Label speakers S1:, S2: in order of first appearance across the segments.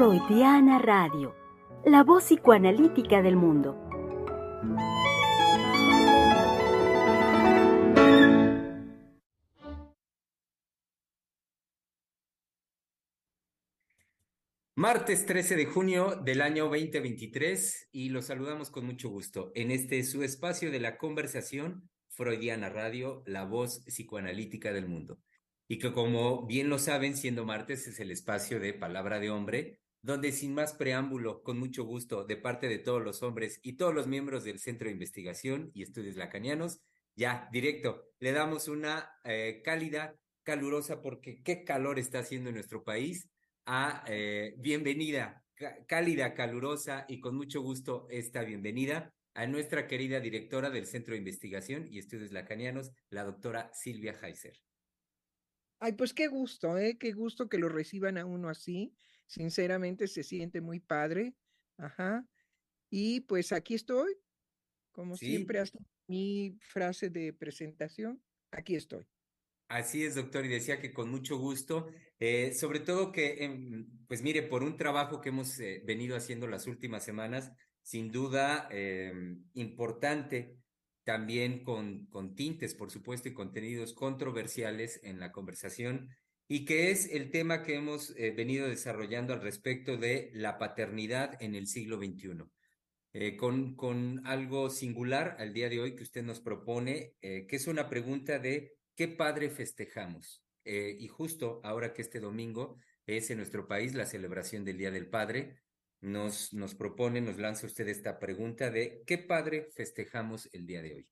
S1: Freudiana Radio, la voz psicoanalítica del mundo.
S2: Martes 13 de junio del año 2023 y los saludamos con mucho gusto en este su espacio de la conversación Freudiana Radio, la voz psicoanalítica del mundo. Y que como bien lo saben, siendo martes es el espacio de Palabra de Hombre, donde sin más preámbulo, con mucho gusto, de parte de todos los hombres y todos los miembros del Centro de Investigación y Estudios Lacanianos, ya, directo, le damos una eh, cálida, calurosa, porque qué calor está haciendo en nuestro país, a eh, bienvenida, cálida, calurosa y con mucho gusto esta bienvenida a nuestra querida directora del Centro de Investigación y Estudios Lacanianos, la doctora Silvia Heiser.
S3: Ay, pues qué gusto, ¿eh? Qué gusto que lo reciban a uno así. Sinceramente se siente muy padre. Ajá. Y pues aquí estoy, como siempre, hasta mi frase de presentación, aquí estoy.
S2: Así es, doctor, y decía que con mucho gusto, eh, sobre todo que, em, pues mire, por un trabajo que hemos eh, venido haciendo las últimas semanas, sin duda em, importante, también con, con tintes, por supuesto, y contenidos controversiales en la conversación y que es el tema que hemos eh, venido desarrollando al respecto de la paternidad en el siglo XXI. Eh, con, con algo singular al día de hoy que usted nos propone, eh, que es una pregunta de ¿qué padre festejamos? y justo ahora que este domingo es en nuestro país la celebración del Día del Padre, nos, nos propone, nos lanza usted esta pregunta de ¿qué padre festejamos el día de hoy?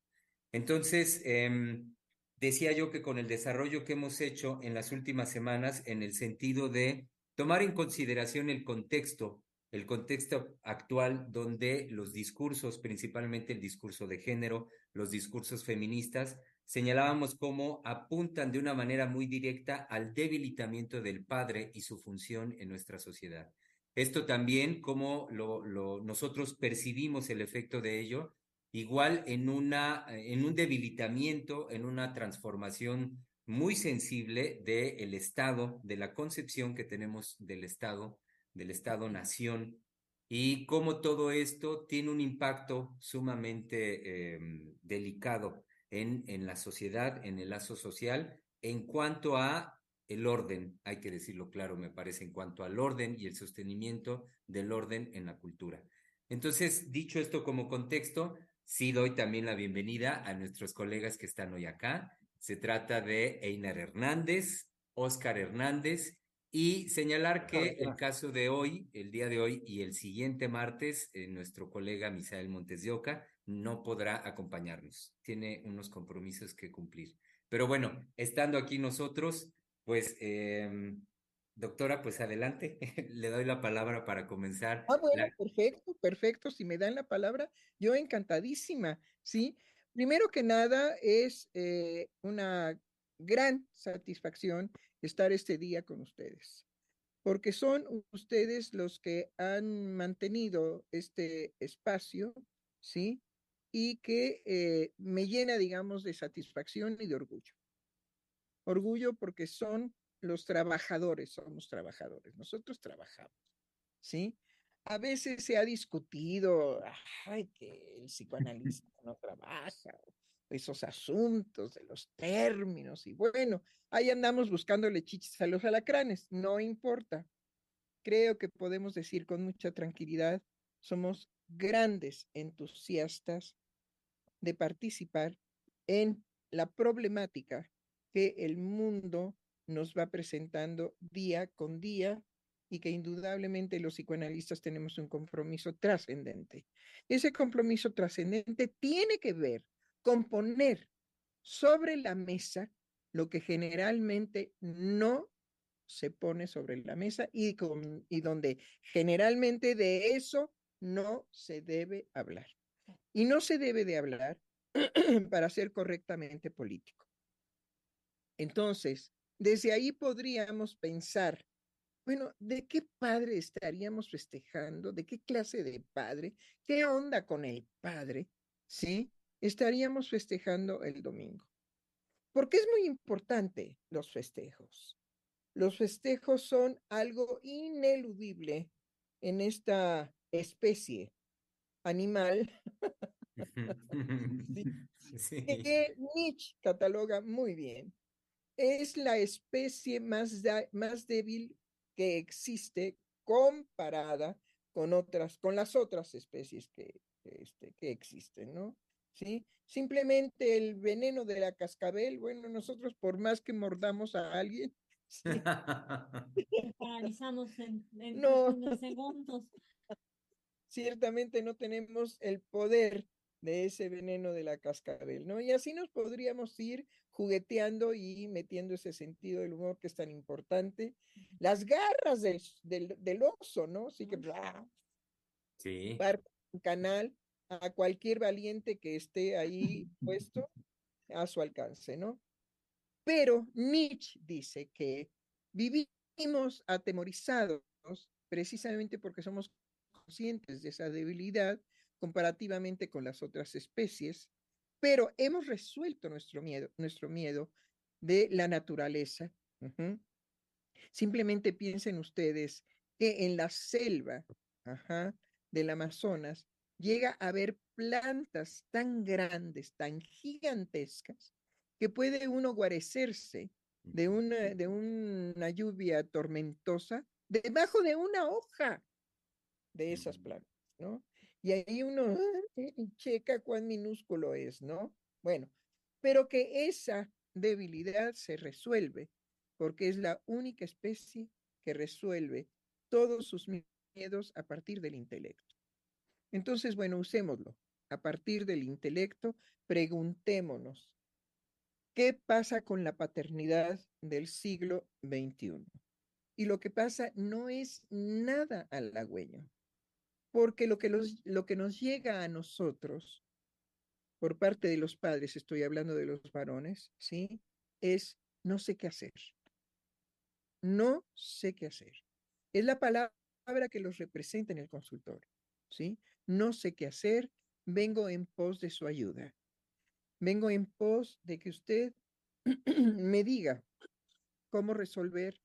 S2: Entonces, em, decía yo que con el desarrollo que hemos hecho en las últimas semanas, en el sentido de tomar en consideración el contexto, el contexto actual donde los discursos, principalmente el discurso de género, los discursos feministas, señalábamos cómo apuntan de una manera muy directa al debilitamiento del padre y su función en nuestra sociedad. Esto también, como lo, lo, nosotros percibimos el efecto de ello, igual en, una, en un debilitamiento, en una transformación muy sensible del Estado, de la concepción que tenemos del Estado, del Estado-nación, y cómo todo esto tiene un impacto sumamente em, delicado en, en la sociedad, en el lazo social, en cuanto a el orden, hay que decirlo claro, me parece, en cuanto al orden y el sostenimiento del orden en la cultura. Entonces, dicho esto como contexto, Sí doy también la bienvenida a nuestros colegas que están hoy acá. Se trata de Einar Hernández, Óscar Hernández y señalar que el caso de hoy, el día de hoy y el siguiente martes, eh, nuestro colega Misael Montes de Oca no podrá acompañarnos. Tiene unos compromisos que cumplir. Pero bueno, estando aquí nosotros, pues eh, Doctora, pues adelante, le doy la palabra para comenzar.
S3: Ah, bueno, perfecto, perfecto. Si me dan la palabra, yo encantadísima, ¿sí? Primero que nada, es eh, una gran satisfacción estar este día con ustedes, porque son ustedes los que han mantenido este espacio, ¿sí? Y que eh, me llena, digamos, de satisfacción y de orgullo. Orgullo porque son los trabajadores somos trabajadores, nosotros trabajamos, ¿sí? A veces se ha discutido, ay, que el psicoanalista no trabaja, esos asuntos de los términos, y bueno, ahí andamos buscándole chichis a los alacranes, no importa. Creo que podemos decir con mucha tranquilidad, somos grandes entusiastas de participar en la problemática que el mundo nos va presentando día con día y que indudablemente los psicoanalistas tenemos un compromiso trascendente. Ese compromiso trascendente tiene que ver con poner sobre la mesa lo que generalmente no se pone sobre la mesa y, con, y donde generalmente de eso no se debe hablar. Y no se debe de hablar para ser correctamente político. Entonces, desde ahí podríamos pensar, bueno, ¿de qué padre estaríamos festejando? ¿De qué clase de padre? ¿Qué onda con el padre? ¿Sí? Estaríamos festejando el domingo. Porque es muy importante los festejos. Los festejos son algo ineludible en esta especie animal que Nietzsche cataloga muy bien. Es la especie más, más débil que existe comparada con otras, con las otras especies que, este, que existen, ¿no? ¿Sí? Simplemente el veneno de la cascabel, bueno, nosotros por más que mordamos a alguien,
S4: paralizamos en,
S3: no.
S4: segundos.
S3: Ciertamente no tenemos el poder de ese veneno de la cascabel, ¿no? Y así nos podríamos ir jugueteando y metiendo ese sentido del humor que es tan importante. Las garras del, del, oso, ¿no? Así que,
S2: sí.
S3: un canal a cualquier valiente que esté ahí puesto a su alcance, ¿no? Pero Nietzsche dice que vivimos atemorizados precisamente porque somos conscientes de esa debilidad comparativamente con las otras especies, pero hemos resuelto nuestro miedo, nuestro miedo de la naturaleza. Simplemente piensen ustedes que en la selva del Amazonas llega a haber plantas tan grandes, tan gigantescas, que puede uno guarecerse de una, de una lluvia tormentosa debajo de una hoja de esas plantas, ¿no? Y ahí uno checa cuán minúsculo es, ¿no? Bueno, pero que esa debilidad se resuelve porque es la única especie que resuelve todos sus miedos a partir del intelecto. Entonces, bueno, usémoslo. A partir del intelecto, preguntémonos, ¿qué pasa con la paternidad del siglo XXI? Y lo que pasa no es nada halagüeño, porque lo que, lo que nos llega a nosotros por parte de los padres, estoy hablando de los varones, ¿sí? Es no sé qué hacer. No sé qué hacer. Es la palabra que los representa en el consultorio, ¿sí? no sé qué hacer, vengo en pos de su ayuda. Vengo en pos de que usted me diga cómo resolver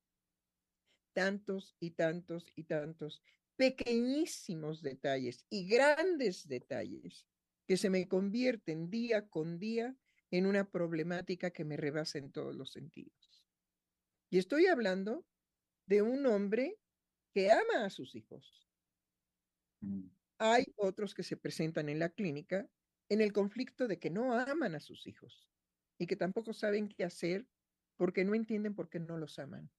S3: tantos y tantos y tantos pequeñísimos detalles y grandes detalles que se me convierten día con día en una problemática que me rebasa en todos los sentidos. Y estoy hablando de un hombre que ama a sus hijos, mm. Hay otros que se presentan en la clínica en el conflicto de que no aman a sus hijos y que tampoco saben qué hacer porque no entienden por qué no los aman.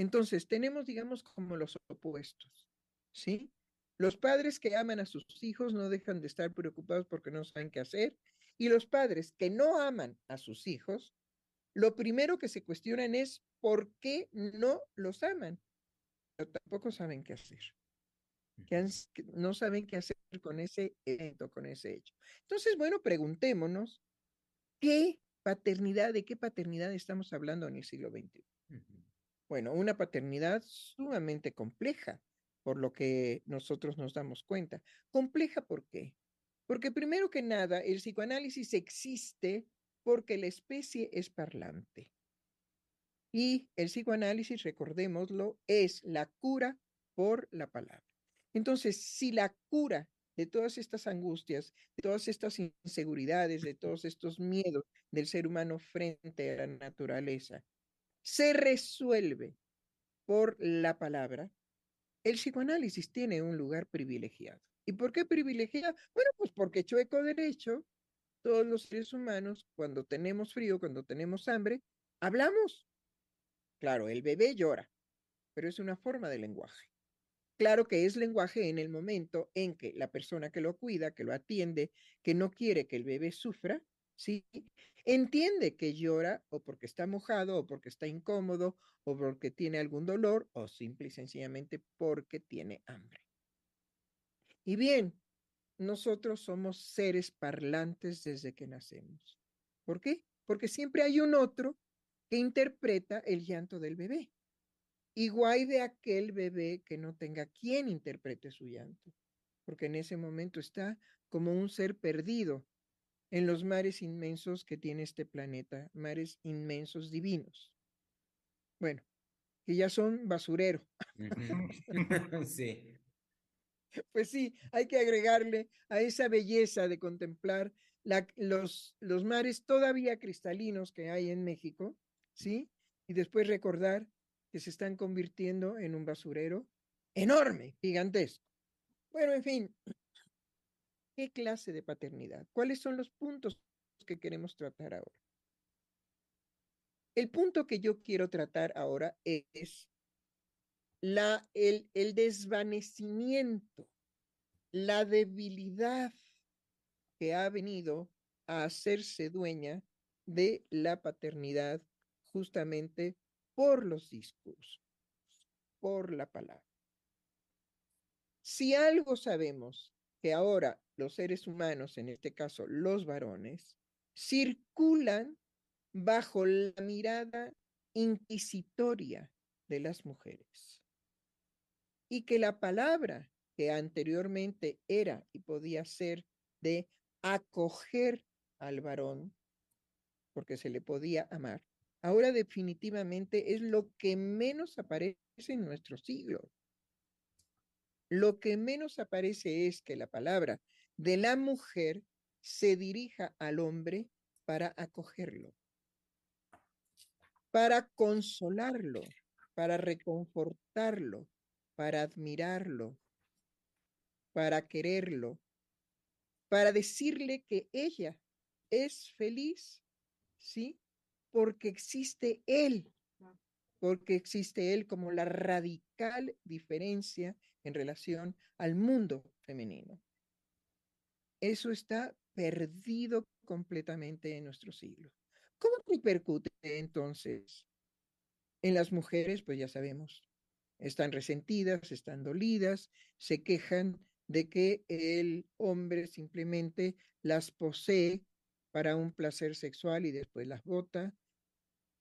S3: Entonces, tenemos, digamos, como los opuestos, ¿sí? Los padres que aman a sus hijos no dejan de estar preocupados porque no saben qué hacer y los padres que no aman a sus hijos, lo primero que se cuestionan es por qué no los aman, pero tampoco saben qué hacer que, no saben qué hacer con ese evento, con ese hecho. Entonces, bueno, preguntémonos, ¿qué paternidad, de qué paternidad estamos hablando en el siglo XXI? Bueno, una paternidad sumamente compleja, por lo que nosotros nos damos cuenta. ¿Compleja por qué? Porque primero que nada, el psicoanálisis existe porque la especie es parlante. Y el psicoanálisis, recordémoslo, es la cura por la palabra. Entonces, si la cura de todas estas angustias, de todas estas inseguridades, de todos estos miedos del ser humano frente a la naturaleza, se resuelve por la palabra, el psicoanálisis tiene un lugar privilegiado. ¿Y por qué privilegiado? Bueno, pues porque chueco derecho, todos los seres humanos, cuando tenemos frío, cuando tenemos hambre, hablamos. Claro, el bebé llora, pero es una forma de lenguaje. Claro que es lenguaje en el momento en que la persona que lo cuida, que lo atiende, que no quiere que el bebé sufra, ¿sí? Entiende que llora o porque está mojado o porque está incómodo o porque tiene algún dolor o simple y sencillamente porque tiene hambre. Y bien, nosotros somos seres parlantes desde que nacemos. ¿Por qué? Porque siempre hay un otro que interpreta el llanto del bebé. Igual de aquel bebé que no tenga quien interprete su llanto, porque en ese momento está como un ser perdido, en los mares inmensos que tiene este planeta, mares inmensos divinos. Bueno, que ya son basurero.
S2: Sí.
S3: Pues sí, hay que agregarle a esa belleza de contemplar la- los, los mares todavía cristalinos que hay en México, ¿sí? Y después recordar que se están convirtiendo en un basurero enorme, gigantesco. Bueno, en fin, ¿qué clase de paternidad? ¿Cuáles son los puntos que queremos tratar ahora? El punto que yo quiero tratar ahora es la, el, el desvanecimiento, la debilidad que ha venido a hacerse dueña de la paternidad justamente por los discursos, por la palabra. Si algo sabemos que ahora los seres humanos, en este caso los varones, circulan bajo la mirada inquisitoria de las mujeres y que la palabra que anteriormente era y podía ser de acoger al varón, porque se le podía amar, ahora definitivamente es lo que menos aparece en nuestro siglo. Lo que menos aparece es que la palabra de la mujer se dirija al hombre para acogerlo, para consolarlo, para reconfortarlo, para admirarlo, para quererlo, para decirle que ella es feliz, ¿sí? Porque existe él, porque existe él como la radical diferencia en relación al mundo femenino. Eso está perdido completamente en nuestro siglo. ¿Cómo repercute entonces? En las mujeres, pues ya sabemos, están resentidas, están dolidas, se quejan de que el hombre simplemente las posee para un placer sexual y después las bota,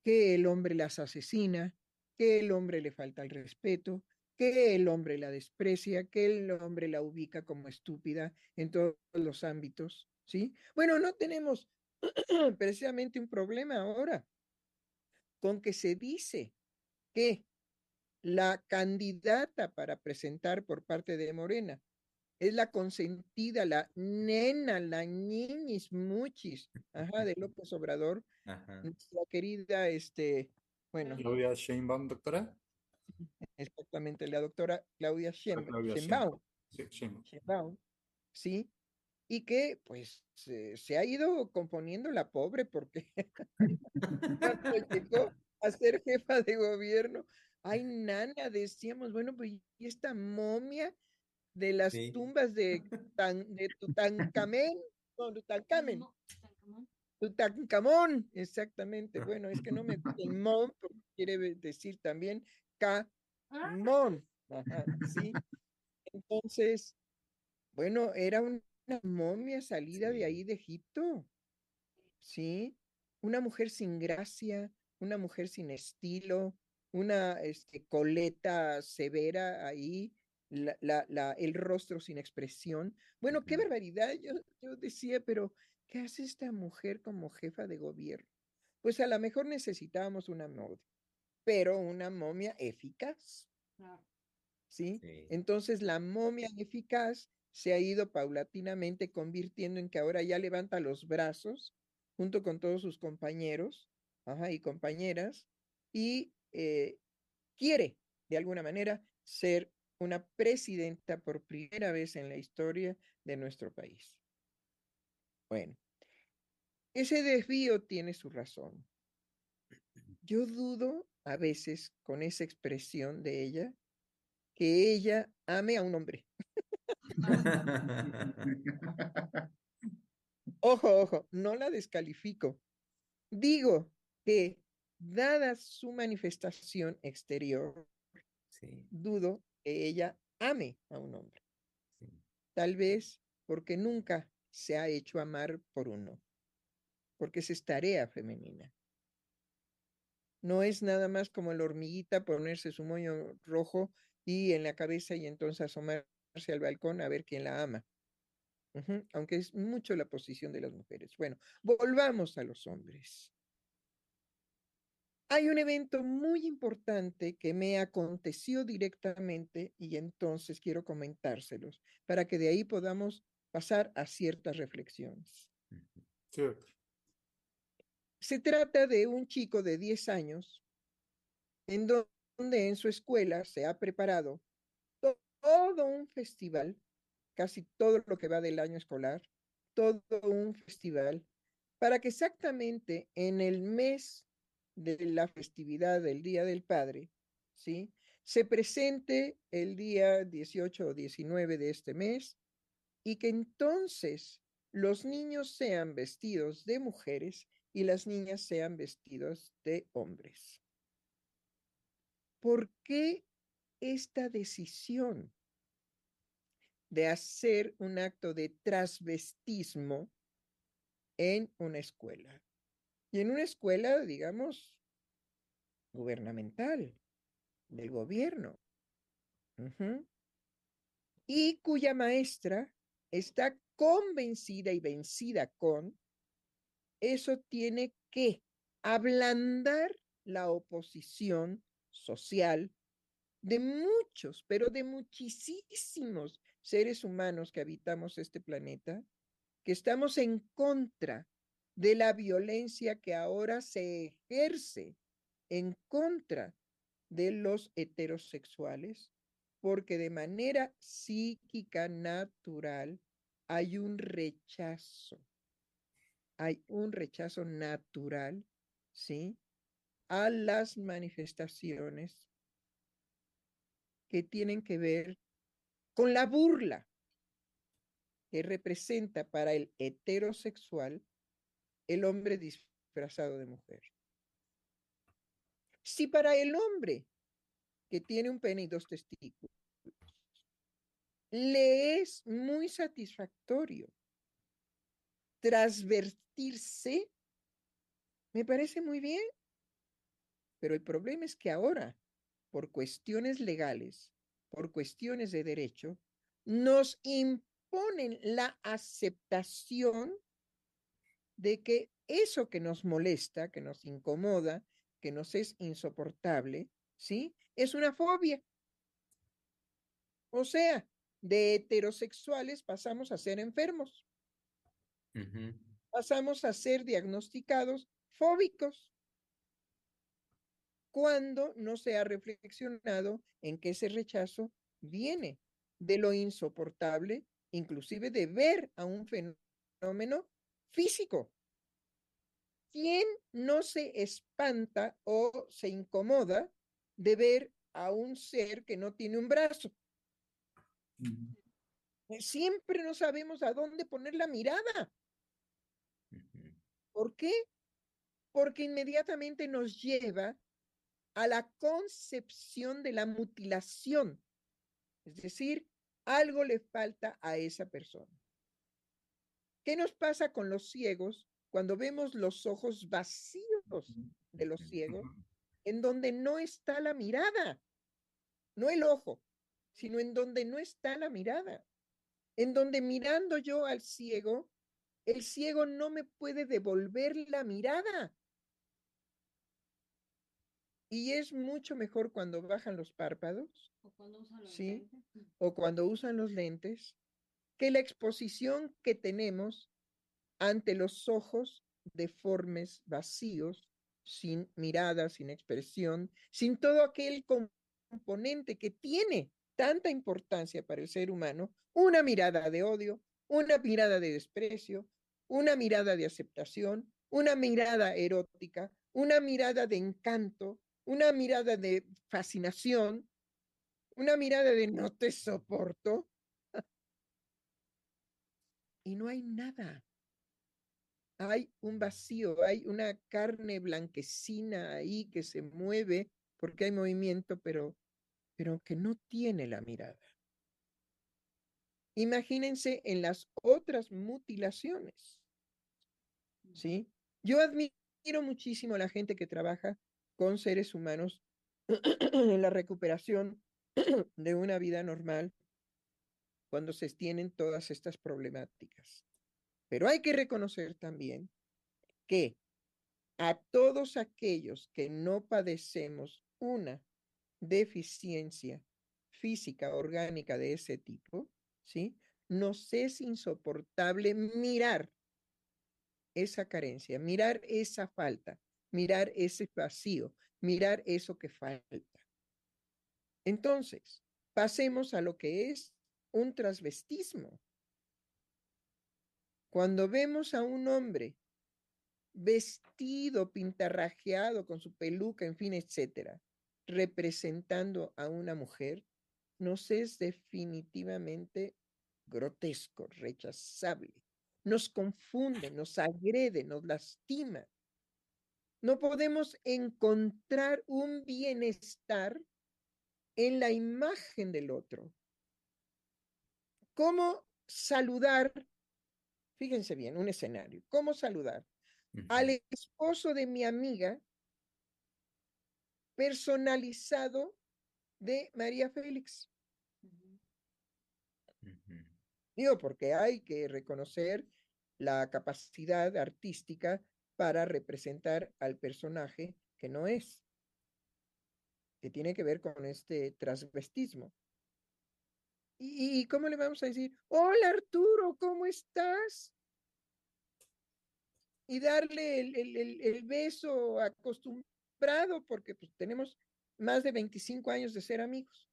S3: que el hombre las asesina, que el hombre le falta el respeto, que el hombre la desprecia, que el hombre la ubica como estúpida en todos los ámbitos, ¿sí? Bueno, no tenemos precisamente un problema ahora con que se dice que la candidata para presentar por parte de Morena es la consentida, la nena, la niñis muchis, ajá, de López Obrador,
S2: Ajá.
S3: nuestra querida, este, bueno,
S5: Claudia Sheinbaum, doctora.
S3: Exactamente, la doctora Claudia Sheinbaum,
S5: Sí, Sheinbaum.
S3: Sheinbaum, ¿sí? Y que, pues, se, se ha ido componiendo la pobre porque llegó a ser jefa de gobierno, ay, nana, decíamos, bueno, pues, ¿y esta momia de las
S2: Sí.
S3: tumbas de, Tan- de Tutankamén? No, Tutankamen.
S4: Tutankamón.
S3: Tutankamón, exactamente. Bueno, es que no me el porque quiere decir también
S4: Ah,
S3: Camón. Ajá, sí. Entonces, bueno, era una momia salida de ahí de Egipto. Sí, una mujer sin gracia, una mujer sin estilo, una este, coleta severa ahí, la, la, la- el rostro sin expresión. Bueno, qué barbaridad. Yo, yo decía, pero ¿qué hace esta mujer como jefa de gobierno? Pues a lo mejor necesitábamos una momia, pero una momia eficaz. ¿sí?
S2: Sí.
S3: Entonces la momia eficaz se ha ido paulatinamente convirtiendo en que ahora ya levanta los brazos junto con todos sus compañeros ajá, y compañeras y eh, quiere de alguna manera ser una presidenta por primera vez en la historia de nuestro país. Bueno, ese desvío tiene su razón. Yo dudo a veces con esa expresión de ella que ella ame a un hombre. Ojo, ojo, no la descalifico. Digo que, dada su manifestación exterior,
S2: Sí,
S3: dudo que ella ame a un hombre.
S2: sí.
S3: Tal vez porque nunca se ha hecho amar por uno, porque esa es tarea femenina. No es nada más como la hormiguita ponerse su moño rojo y en la cabeza y entonces asomarse al balcón a ver quién la ama. Aunque es mucho la posición de las mujeres. Bueno, volvamos a los hombres. Hay un evento muy importante que me aconteció directamente y entonces quiero comentárselos para que de ahí podamos pasar a ciertas reflexiones.
S2: Ujú.
S3: Se trata de un chico de 10 años en do- donde en su escuela se ha preparado to- todo un festival, casi todo lo que va del año escolar, todo un festival, para que exactamente en el mes de la festividad del Día del Padre, ¿sí? Se presente el día 18 o 19 de este mes y que entonces los niños sean vestidos de mujeres y las niñas sean vestidos de hombres. ¿Por qué esta decisión de hacer un acto de transvestismo en una escuela? Y en una escuela, digamos, gubernamental, del gobierno. Y cuya maestra está convencida y vencida con, eso tiene que ablandar la oposición social de muchos, pero de muchísimos seres humanos que habitamos este planeta, que estamos en contra de la violencia que ahora se ejerce en contra de los heterosexuales, porque de manera psíquica natural hay un rechazo, hay un rechazo natural, ¿sí? A las manifestaciones que tienen que ver con la burla que representa para el heterosexual el hombre disfrazado de mujer. Si para el hombre que tiene un pene y dos testículos le es muy satisfactorio transvertirse, me parece muy bien. Pero el problema es que ahora, por cuestiones legales, por cuestiones de derecho, nos imponen la aceptación de que eso que nos molesta, que nos incomoda, que nos es insoportable, ¿sí? Es una fobia. O sea, de heterosexuales pasamos a ser enfermos, Pasamos a ser diagnosticados fóbicos, cuando no se ha reflexionado en que ese rechazo viene de lo insoportable, inclusive de ver a un fenómeno físico. ¿Quién no se espanta o se incomoda de ver a un ser que no tiene un brazo? Eh, Siempre no sabemos a dónde poner la mirada. ¿Por qué? Porque inmediatamente nos lleva a la concepción de la mutilación. Es decir, algo le falta a esa persona. ¿Qué nos pasa con los ciegos cuando vemos los ojos vacíos de los ciegos, en donde no está la mirada? No el ojo, sino en donde no está la mirada. En donde mirando yo al ciego, el ciego no me puede devolver la mirada. Y es mucho mejor cuando bajan los párpados
S4: O cuando usan los
S3: Sí.
S4: lentes.
S3: o cuando usan los lentes que la exposición que tenemos ante los ojos deformes, vacíos, sin mirada, sin expresión, sin todo aquel componente que tiene tanta importancia para el ser humano, una mirada de odio, una mirada de desprecio, una mirada de aceptación, una mirada erótica, una mirada de encanto, una mirada de fascinación, una mirada de no te soporto. Y no hay nada. Hay un vacío, hay una carne blanquecina ahí que se mueve porque hay movimiento, pero, pero que no tiene la mirada. Imagínense en las otras mutilaciones. ¿Sí? Yo admiro muchísimo a la gente que trabaja con seres humanos en la recuperación de una vida normal, cuando se tienen todas estas problemáticas. Pero hay que reconocer también que a todos aquellos que no padecemos una deficiencia física, orgánica de ese tipo, ¿sí? Nos es insoportable mirar esa carencia, mirar esa falta, mirar ese vacío, mirar eso que falta. Entonces, pasemos a lo que es un transvestismo. Cuando vemos a un hombre vestido, pintarrajeado, con su peluca, en fin, etcétera, representando a una mujer, nos es definitivamente grotesco, rechazable. Nos confunde, nos agrede, nos lastima. No podemos encontrar un bienestar en la imagen del otro. ¿Cómo saludar? Fíjense bien, un escenario. ¿Cómo saludar al esposo de mi amiga personalizado de María Félix? Porque hay que reconocer la capacidad artística para representar al personaje que no es, que tiene que ver con este transvestismo. ¿Y, cómo le vamos a decir? Hola Arturo, ¿cómo estás? Y darle el, beso acostumbrado porque pues, tenemos más de 25 años de ser amigos.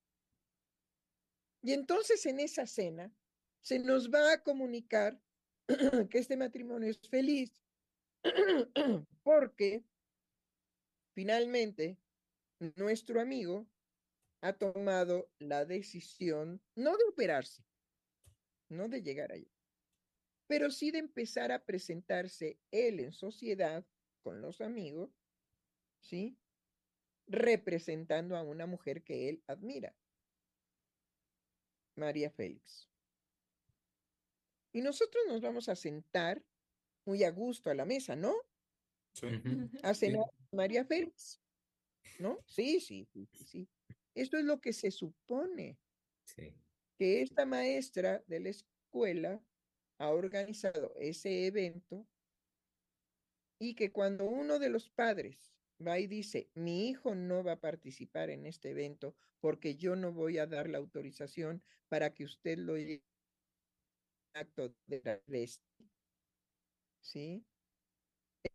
S3: Y entonces en esa cena se nos va a comunicar que este matrimonio es feliz porque finalmente nuestro amigo ha tomado la decisión no de operarse, no de llegar allá, pero sí de empezar a presentarse él en sociedad con los amigos, ¿sí? Representando a una mujer que él admira, María Félix. Y nosotros nos vamos a sentar muy a gusto a la mesa, ¿no?
S5: Sí.
S3: A cenar María Félix, ¿no? Sí, sí, sí, sí. Esto es lo que se supone. Que esta maestra de la escuela ha organizado ese evento y que cuando uno de los padres va y dice, mi hijo no va a participar en este evento porque yo no voy a dar la autorización para que usted lo lleve acto de la ¿sí?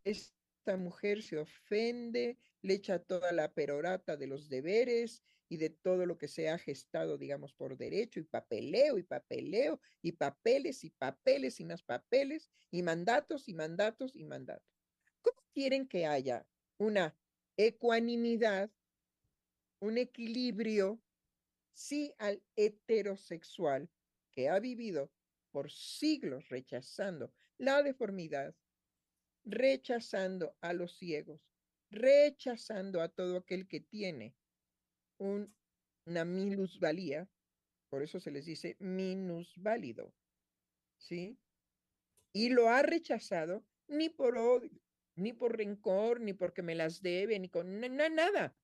S3: Esta mujer se ofende, le echa toda la perorata de los deberes y de todo lo que se ha gestado, digamos, por derecho y papeleo y papeleo y papeles y papeles y más papeles y mandatos y mandatos y mandatos. ¿Cómo quieren que haya una ecuanimidad, un equilibrio, si al heterosexual que ha vivido por siglos rechazando la deformidad, rechazando a los ciegos, rechazando a todo aquel que tiene una minusvalía, por eso se les dice minusválido, ¿sí? Y lo ha rechazado ni por odio, ni por rencor, ni porque me las debe, ni con nada,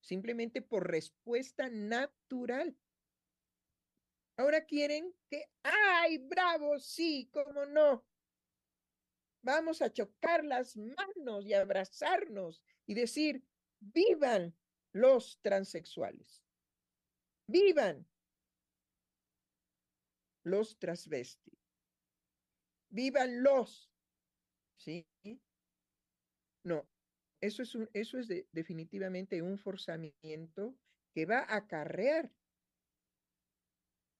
S3: simplemente por respuesta natural. Ahora quieren que, ay, bravo, sí, cómo no. Vamos a chocar las manos y abrazarnos y decir, vivan los transexuales. Vivan los transvestis. Vivan los. ¿Sí? No, eso es, un, eso es definitivamente un forzamiento que va a acarrear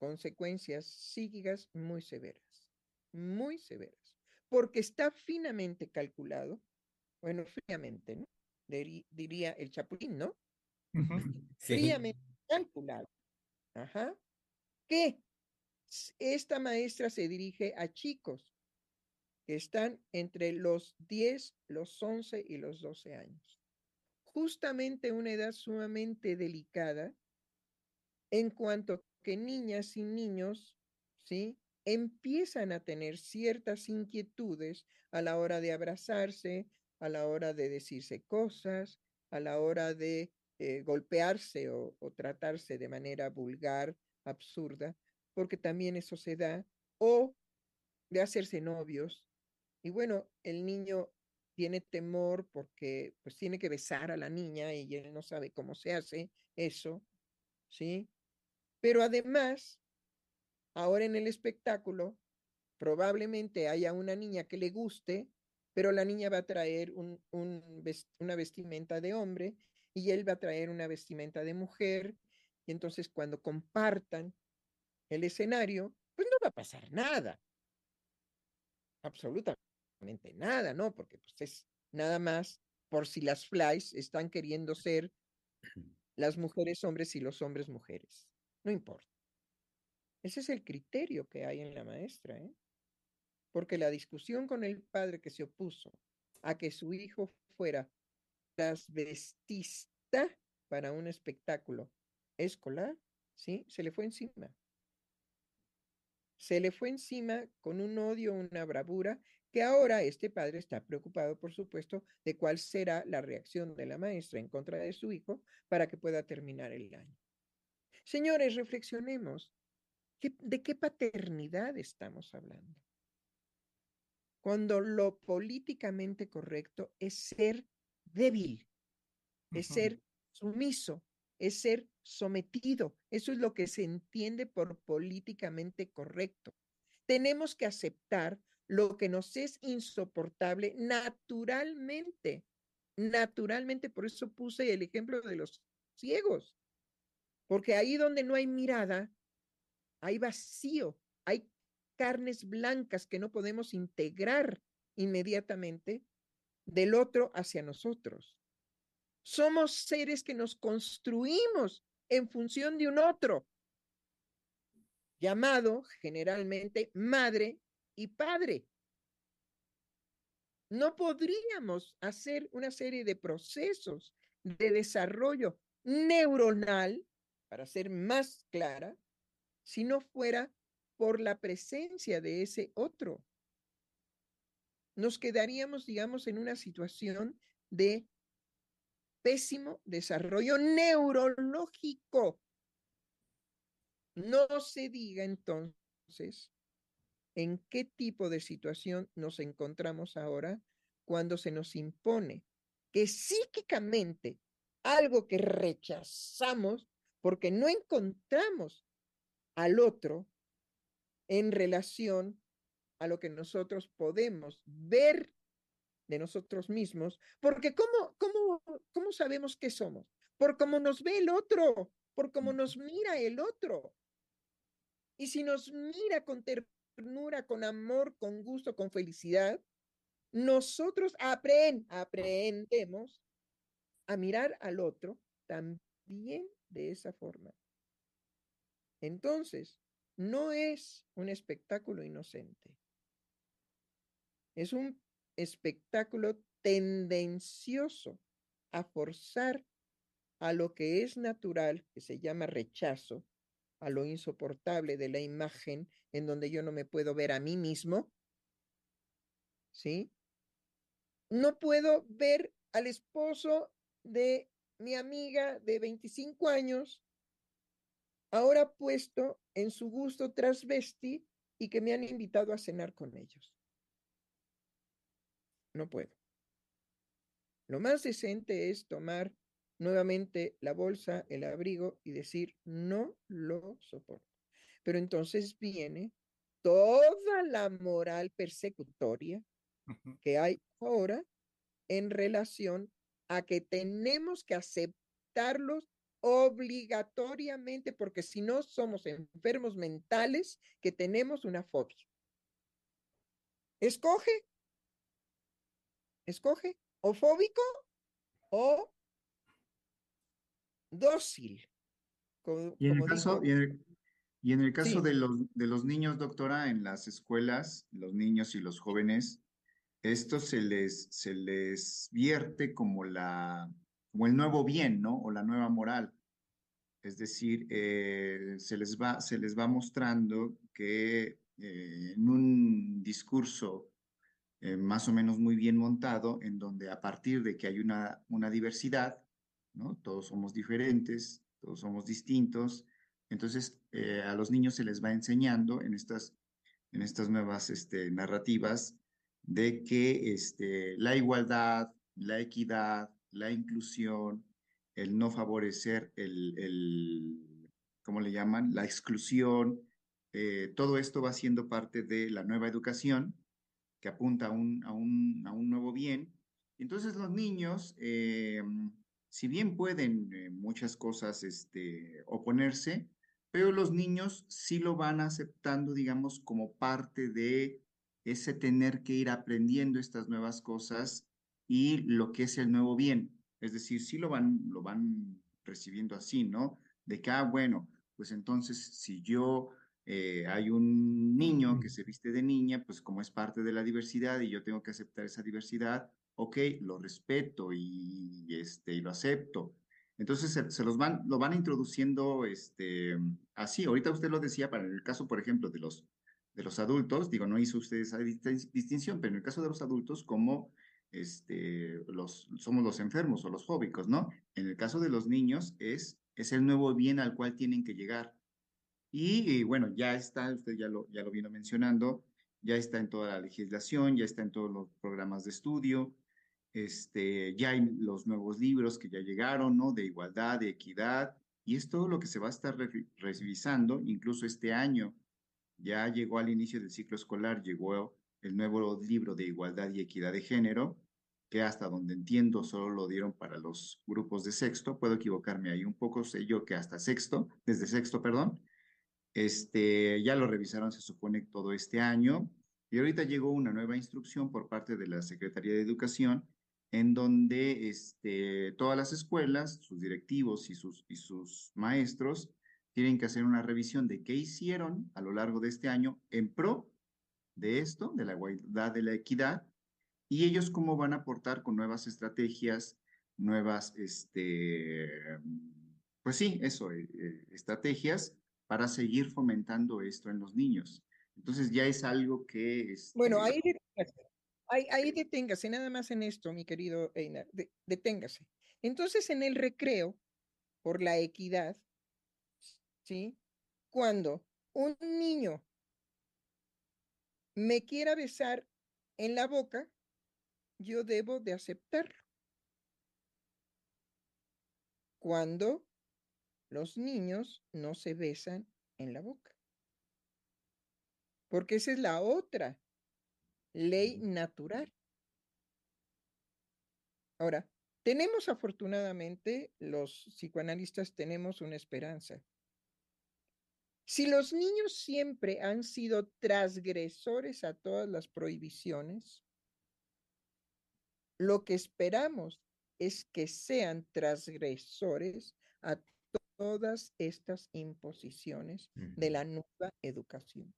S3: consecuencias psíquicas muy severas, muy severas, porque está finamente calculado, bueno, fríamente, ¿no? Diría el Chapulín, ¿no? Fríamente calculado. Ajá. Que esta maestra se dirige a chicos que están entre los 10, los 11 y los 12 años. Justamente una edad sumamente delicada en cuanto que niñas y niños, ¿sí? Empiezan a tener ciertas inquietudes a la hora de abrazarse, a la hora de decirse cosas, a la hora de eh, golpearse o, tratarse de manera vulgar, absurda, porque también eso se da, o de hacerse novios. Y bueno, el niño tiene temor porque pues tiene que besar a la niña y él no sabe cómo se hace eso, ¿sí? Pero además, ahora en el espectáculo, probablemente haya una niña que le guste, pero la niña va a traer un, un una vestimenta de hombre y él va a traer una vestimenta de mujer. Y entonces cuando compartan el escenario, pues no va a pasar nada. Absolutamente nada, ¿no? Porque pues es nada más por si las flies están queriendo ser las mujeres hombres y los hombres mujeres. No importa. Ese es el criterio que hay en la maestra, ¿eh? Porque la discusión con el padre que se opuso a que su hijo fuera transvestista para un espectáculo escolar, ¿sí? Se le fue encima. Se le fue encima con un odio, una bravura, que ahora este padre está preocupado, por supuesto, de cuál será la reacción de la maestra en contra de su hijo para que pueda terminar el año. Señores, reflexionemos. ¿De qué paternidad estamos hablando? Cuando lo políticamente correcto es ser débil, es ser sumiso, es ser sometido. Eso es lo que se entiende por políticamente correcto. Tenemos que aceptar lo que nos es insoportable naturalmente. Naturalmente, por eso puse el ejemplo de los ciegos, porque ahí donde no hay mirada, hay vacío, hay carnes blancas que no podemos integrar inmediatamente del otro hacia nosotros. Somos seres que nos construimos en función de un otro, llamado generalmente madre y padre. No podríamos hacer una serie de procesos de desarrollo neuronal, para ser más clara, si no fuera por la presencia de ese otro. Nos quedaríamos, digamos, en una situación de pésimo desarrollo neurológico. No se diga entonces en qué tipo de situación nos encontramos ahora cuando se nos impone que psíquicamente algo que rechazamos porque no encontramos al otro en relación a lo que nosotros podemos ver de nosotros mismos, porque ¿cómo, cómo, cómo sabemos qué somos? Por cómo nos ve el otro, por cómo nos mira el otro. Y si nos mira con ternura, con amor, con gusto, con felicidad, nosotros aprend, aprendemos a mirar al otro también de esa forma. Entonces, no es un espectáculo inocente. Es un espectáculo tendencioso a forzar a lo que es natural, que se llama rechazo, a lo insoportable de la imagen en donde yo no me puedo ver a mí mismo, ¿sí? No puedo ver al esposo de mi amiga de 25 años, ahora puesto en su gusto transvesti y que me han invitado a cenar con ellos. No puedo. Lo más decente es tomar nuevamente la bolsa, el abrigo y decir, no lo soporto. Pero entonces viene toda la moral persecutoria que hay ahora en relación a que tenemos que aceptarlos obligatoriamente porque si no somos enfermos mentales que tenemos una fobia. Escoge escoge o fóbico o dócil.
S6: y, en el caso, y, en el, caso de, los, de los niños, doctora, en las escuelas, los niños y los jóvenes, esto se les, se les vierte como, la, como el nuevo bien, ¿no? O la nueva moral. Es decir, eh, se, les va, se les va mostrando que eh, en un discurso eh, más o menos muy bien montado, en donde a partir de que hay una, una diversidad, ¿no? Todos somos diferentes, todos somos distintos, Entonces, a los niños se les va enseñando en estas, en estas nuevas este, narrativas de que este, la igualdad, la equidad, la inclusión, el no favorecer el, el ¿cómo le llaman? La exclusión, eh, todo esto va siendo parte de la nueva educación que apunta a un, a un, a un nuevo bien. Entonces los niños, eh, si bien pueden eh, muchas cosas este, oponerse, pero los niños sí lo van aceptando, digamos, como parte de ese tener que ir aprendiendo estas nuevas cosas y lo que es el nuevo bien. Es decir, sí lo van, lo van recibiendo así, ¿no? De que, ah, bueno, pues entonces si yo eh, hay un niño que se viste de niña, pues como es parte de la diversidad y yo tengo que aceptar esa diversidad, ok, lo respeto y, este, y lo acepto. Entonces se, los van, lo van introduciendo este, así. Ahorita usted lo decía para el caso, por ejemplo, de los, de los adultos, digo, no hizo usted esa distinción, pero en el caso de los adultos, como este, los, somos los enfermos o los fóbicos, ¿no? En el caso de los niños es, es el nuevo bien al cual tienen que llegar. Y, bueno, ya está, usted ya lo, ya lo vino mencionando, ya está en toda la legislación, ya está en todos los programas de estudio, este, ya hay los nuevos libros que ya llegaron, ¿no? De igualdad, de equidad, y es todo lo que se va a estar revisando, incluso este año. Ya llegó al inicio del ciclo escolar, llegó el nuevo libro de igualdad y equidad de género, que hasta donde entiendo solo lo dieron para los grupos de sexto, puedo equivocarme ahí un poco, sé yo que hasta sexto, desde sexto, perdón, este, ya lo revisaron, se supone, todo este año, y ahorita llegó una nueva instrucción por parte de la Secretaría de Educación en donde este, todas las escuelas, sus directivos y sus, y sus maestros tienen que hacer una revisión de qué hicieron a lo largo de este año en pro de esto, de la igualdad, de la equidad, y ellos cómo van a aportar con nuevas estrategias, nuevas, este, pues sí, eso, eh, eh, estrategias para seguir fomentando esto en los niños. Entonces ya es algo que... es
S3: bueno, ahí Ahí, deténgase, nada más en esto, mi querido Einar, deténgase. Entonces, en el recreo, por la equidad, ¿sí? Cuando un niño me quiera besar en la boca, yo debo de aceptarlo. Cuando los niños no se besan en la boca. Porque esa es la otra ley natural. Ahora, tenemos afortunadamente, los psicoanalistas tenemos una esperanza. Si los niños siempre han sido transgresores a todas las prohibiciones, lo que esperamos es que sean transgresores a todas estas imposiciones de la nueva educación,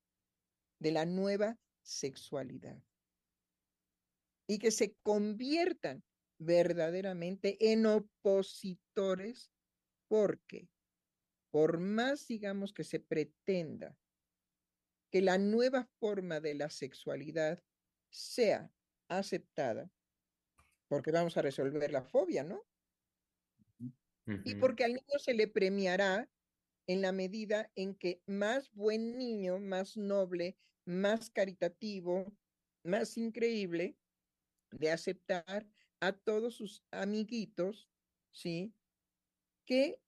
S3: de la nueva sexualidad. Y que se conviertan verdaderamente en opositores porque por más, digamos, que se pretenda que la nueva forma de la sexualidad sea aceptada, porque vamos a resolver la fobia, ¿no? Y porque al niño se le premiará en la medida en que más buen niño, más noble, más caritativo, más increíble de aceptar a todos sus amiguitos, ¿sí? Que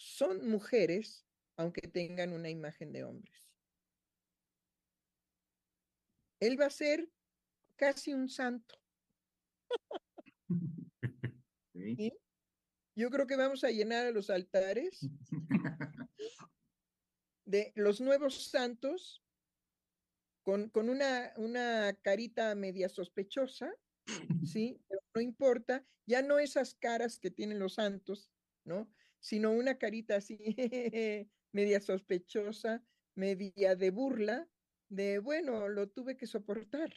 S3: son mujeres, aunque tengan una imagen de hombres. Él va a ser casi un santo. Yo creo que vamos a llenar a los altares de los nuevos santos con, una, una carita media sospechosa, ¿sí? Pero no importa, ya no esas caras que tienen los santos, ¿no? Sino una carita así media sospechosa, media de burla, de, bueno, lo tuve que soportar.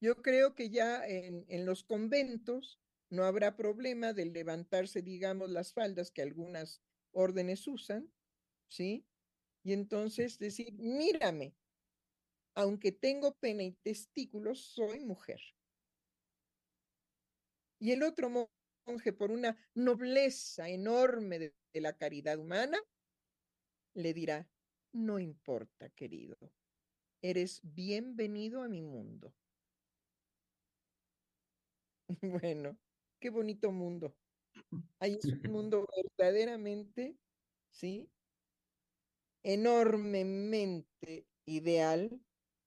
S3: Yo creo que ya en, en, los conventos no habrá problema de levantarse, digamos, las faldas que algunas órdenes usan, ¿sí? Y entonces decir, mírame, aunque tengo pene y testículos, soy mujer. Y el otro monje, por una nobleza enorme de, de la caridad humana, le dirá, no importa, querido, eres bienvenido a mi mundo. Bueno, qué bonito mundo. Ahí es un mundo verdaderamente, ¿sí? Enormemente ideal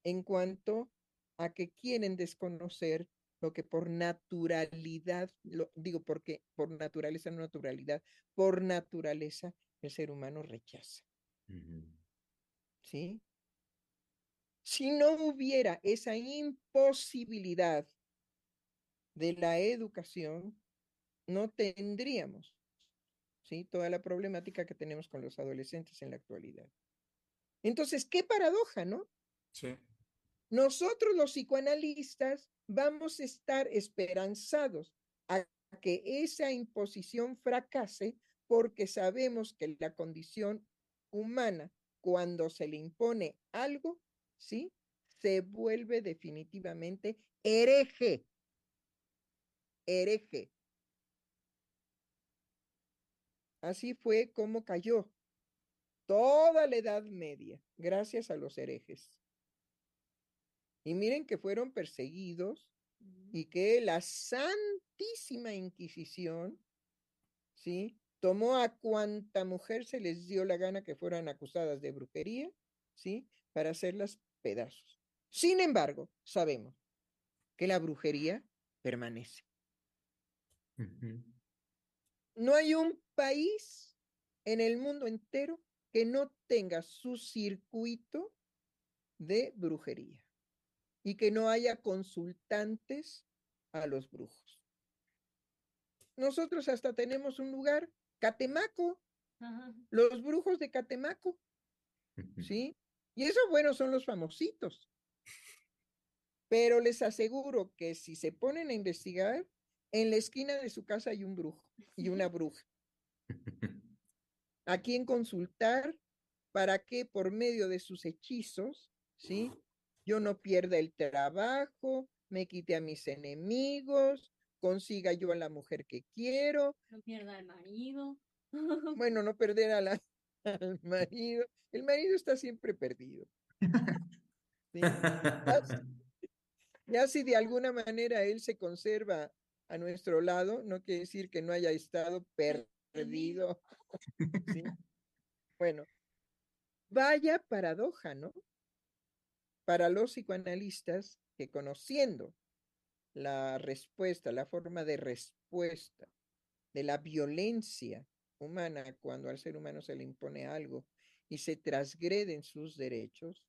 S3: en cuanto a que quieren desconocer lo que por naturalidad, lo, digo porque por naturaleza, no naturalidad, por naturaleza el ser humano rechaza. ¿Sí? Si no hubiera esa imposibilidad de la educación, no tendríamos ¿sí? toda la problemática que tenemos con los adolescentes en la actualidad. Entonces, qué paradoja, ¿no?
S5: Sí.
S3: Nosotros los psicoanalistas vamos a estar esperanzados a que esa imposición fracase porque sabemos que la condición humana, cuando se le impone algo, ¿sí? Se vuelve definitivamente hereje. Hereje. Así fue como cayó toda la Edad Media, gracias a los herejes. Y miren que fueron perseguidos y que la Santísima Inquisición, ¿sí? Tomó a cuanta mujer se les dio la gana que fueran acusadas de brujería, ¿sí? Para hacerlas pedazos. Sin embargo, sabemos que la brujería permanece. No hay un país en el mundo entero que no tenga su circuito de brujería y que no haya consultantes a los brujos. Nosotros hasta tenemos un lugar, Catemaco, los brujos de Catemaco, ¿sí? Y esos, bueno, son los famositos. Pero les aseguro que si se ponen a investigar, en la esquina de su casa hay un brujo y una bruja. A quien consultar para que por medio de sus hechizos, ¿sí? Yo no pierda el trabajo, me quite a mis enemigos, consiga yo a la mujer que quiero.
S4: No pierda al marido.
S3: Bueno, no perder a la, al marido. El marido está siempre perdido. ¿sí? Ya si de alguna manera él se conserva a nuestro lado, no quiere decir que no haya estado perdido. ¿sí? Bueno, vaya paradoja, ¿no? Para los psicoanalistas que conociendo la respuesta, la forma de respuesta de la violencia humana cuando al ser humano se le impone algo y se transgreden sus derechos,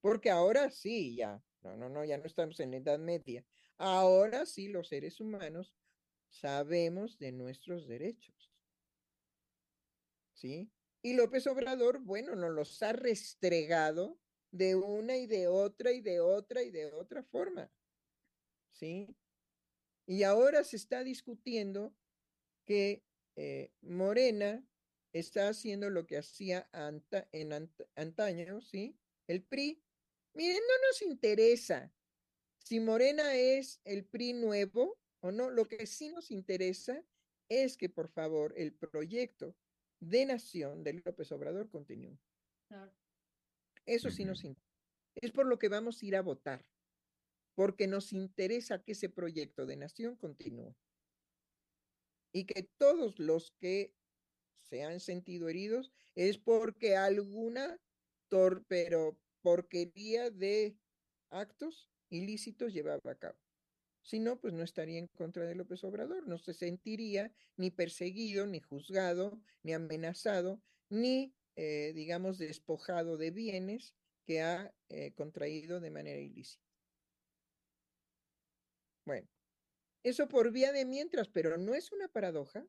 S3: porque ahora sí, ya, no, no, no, ya no estamos en la Edad Media. Ahora sí los seres humanos sabemos de nuestros derechos. ¿Sí? Y López Obrador, bueno, nos los ha restregado de una y de otra y de otra y de otra forma. ¿Sí? Y ahora se está discutiendo que eh, Morena está haciendo lo que hacía en antaño, ¿sí? El PRI, Miren, no nos interesa si Morena es el PRI nuevo o no. Lo que sí nos interesa es que, por favor, el proyecto de nación de López Obrador continúe. Eso sí nos interesa. Es por lo que vamos a ir a votar, porque nos interesa que ese proyecto de nación continúe. Y que todos los que se han sentido heridos es porque alguna pero porquería de actos ilícitos llevaba a cabo. Si no, pues no estaría en contra de López Obrador, no se sentiría ni perseguido, ni juzgado, ni amenazado, ni, eh, digamos, despojado de bienes que ha eh, contraído de manera ilícita. Bueno, eso por vía de mientras, pero no es una paradoja.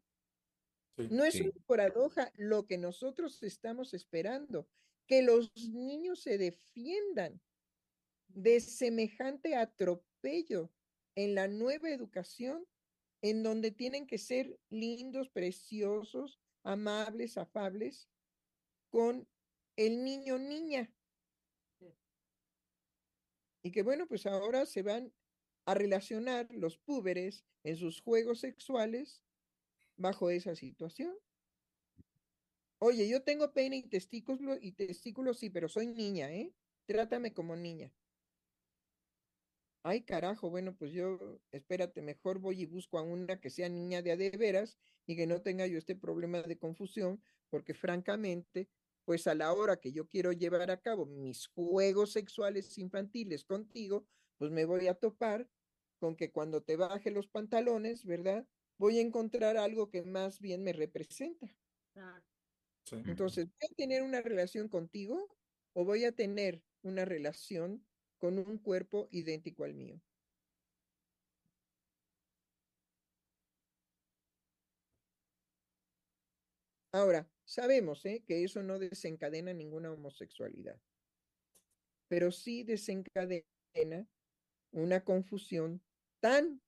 S3: no es una paradoja lo que nosotros estamos esperando que los niños se defiendan de semejante atropello en la nueva educación, en donde tienen que ser lindos, preciosos, amables, afables, con el niño niña. Y que bueno, pues ahora se van a relacionar los púberes en sus juegos sexuales bajo esa situación. Oye, yo tengo pene y testículos, y testículos sí, pero soy niña, ¿eh? Trátame como niña. Ay, carajo, bueno, pues yo, espérate, mejor voy y busco a una que sea niña de a de veras y que no tenga yo este problema de confusión, porque francamente, pues a la hora que yo quiero llevar a cabo mis juegos sexuales infantiles contigo, pues me voy a topar con que cuando te baje los pantalones, ¿verdad? Voy a encontrar algo que más bien me representa. Entonces, ¿voy a tener una relación contigo o voy a tener una relación con un cuerpo idéntico al mío. Ahora, sabemos ¿eh? que eso no desencadena ninguna homosexualidad, pero sí desencadena una confusión tan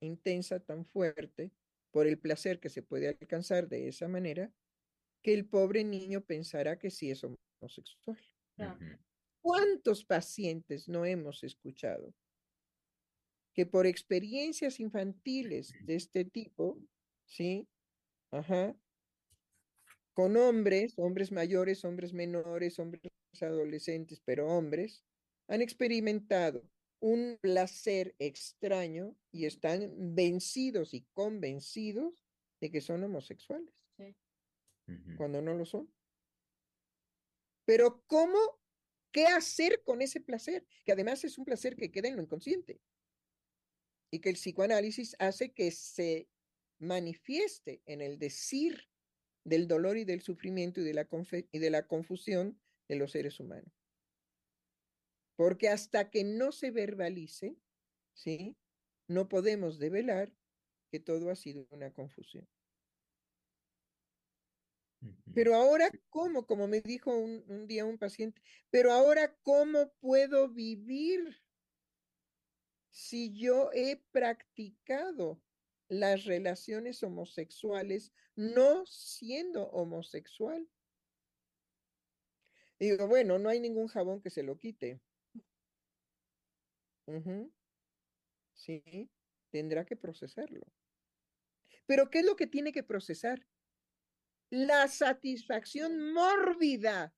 S3: intensa, tan fuerte, por el placer que se puede alcanzar de esa manera, que el pobre niño pensará que sí es homosexual. ¿Cuántos pacientes no hemos escuchado que por experiencias infantiles de este tipo, ¿sí? Ajá, con hombres, hombres mayores, hombres menores, hombres adolescentes, pero hombres, han experimentado un placer extraño y están vencidos y convencidos de que son homosexuales, cuando no lo son. Pero ¿cómo ¿Qué hacer con ese placer? Que además es un placer que queda en lo inconsciente y que el psicoanálisis hace que se manifieste en el decir del dolor y del sufrimiento y de la, y de la confusión de los seres humanos. Porque hasta que no se verbalice, ¿sí? No podemos develar que todo ha sido una confusión. Pero ahora, ¿cómo? Como me dijo un, día un paciente, pero ahora, ¿cómo puedo vivir si yo he practicado las relaciones homosexuales no siendo homosexual? digo, bueno, no hay ningún jabón que se lo quite. Sí, tendrá que procesarlo. Pero ¿qué es lo que tiene que procesar? la satisfacción mórbida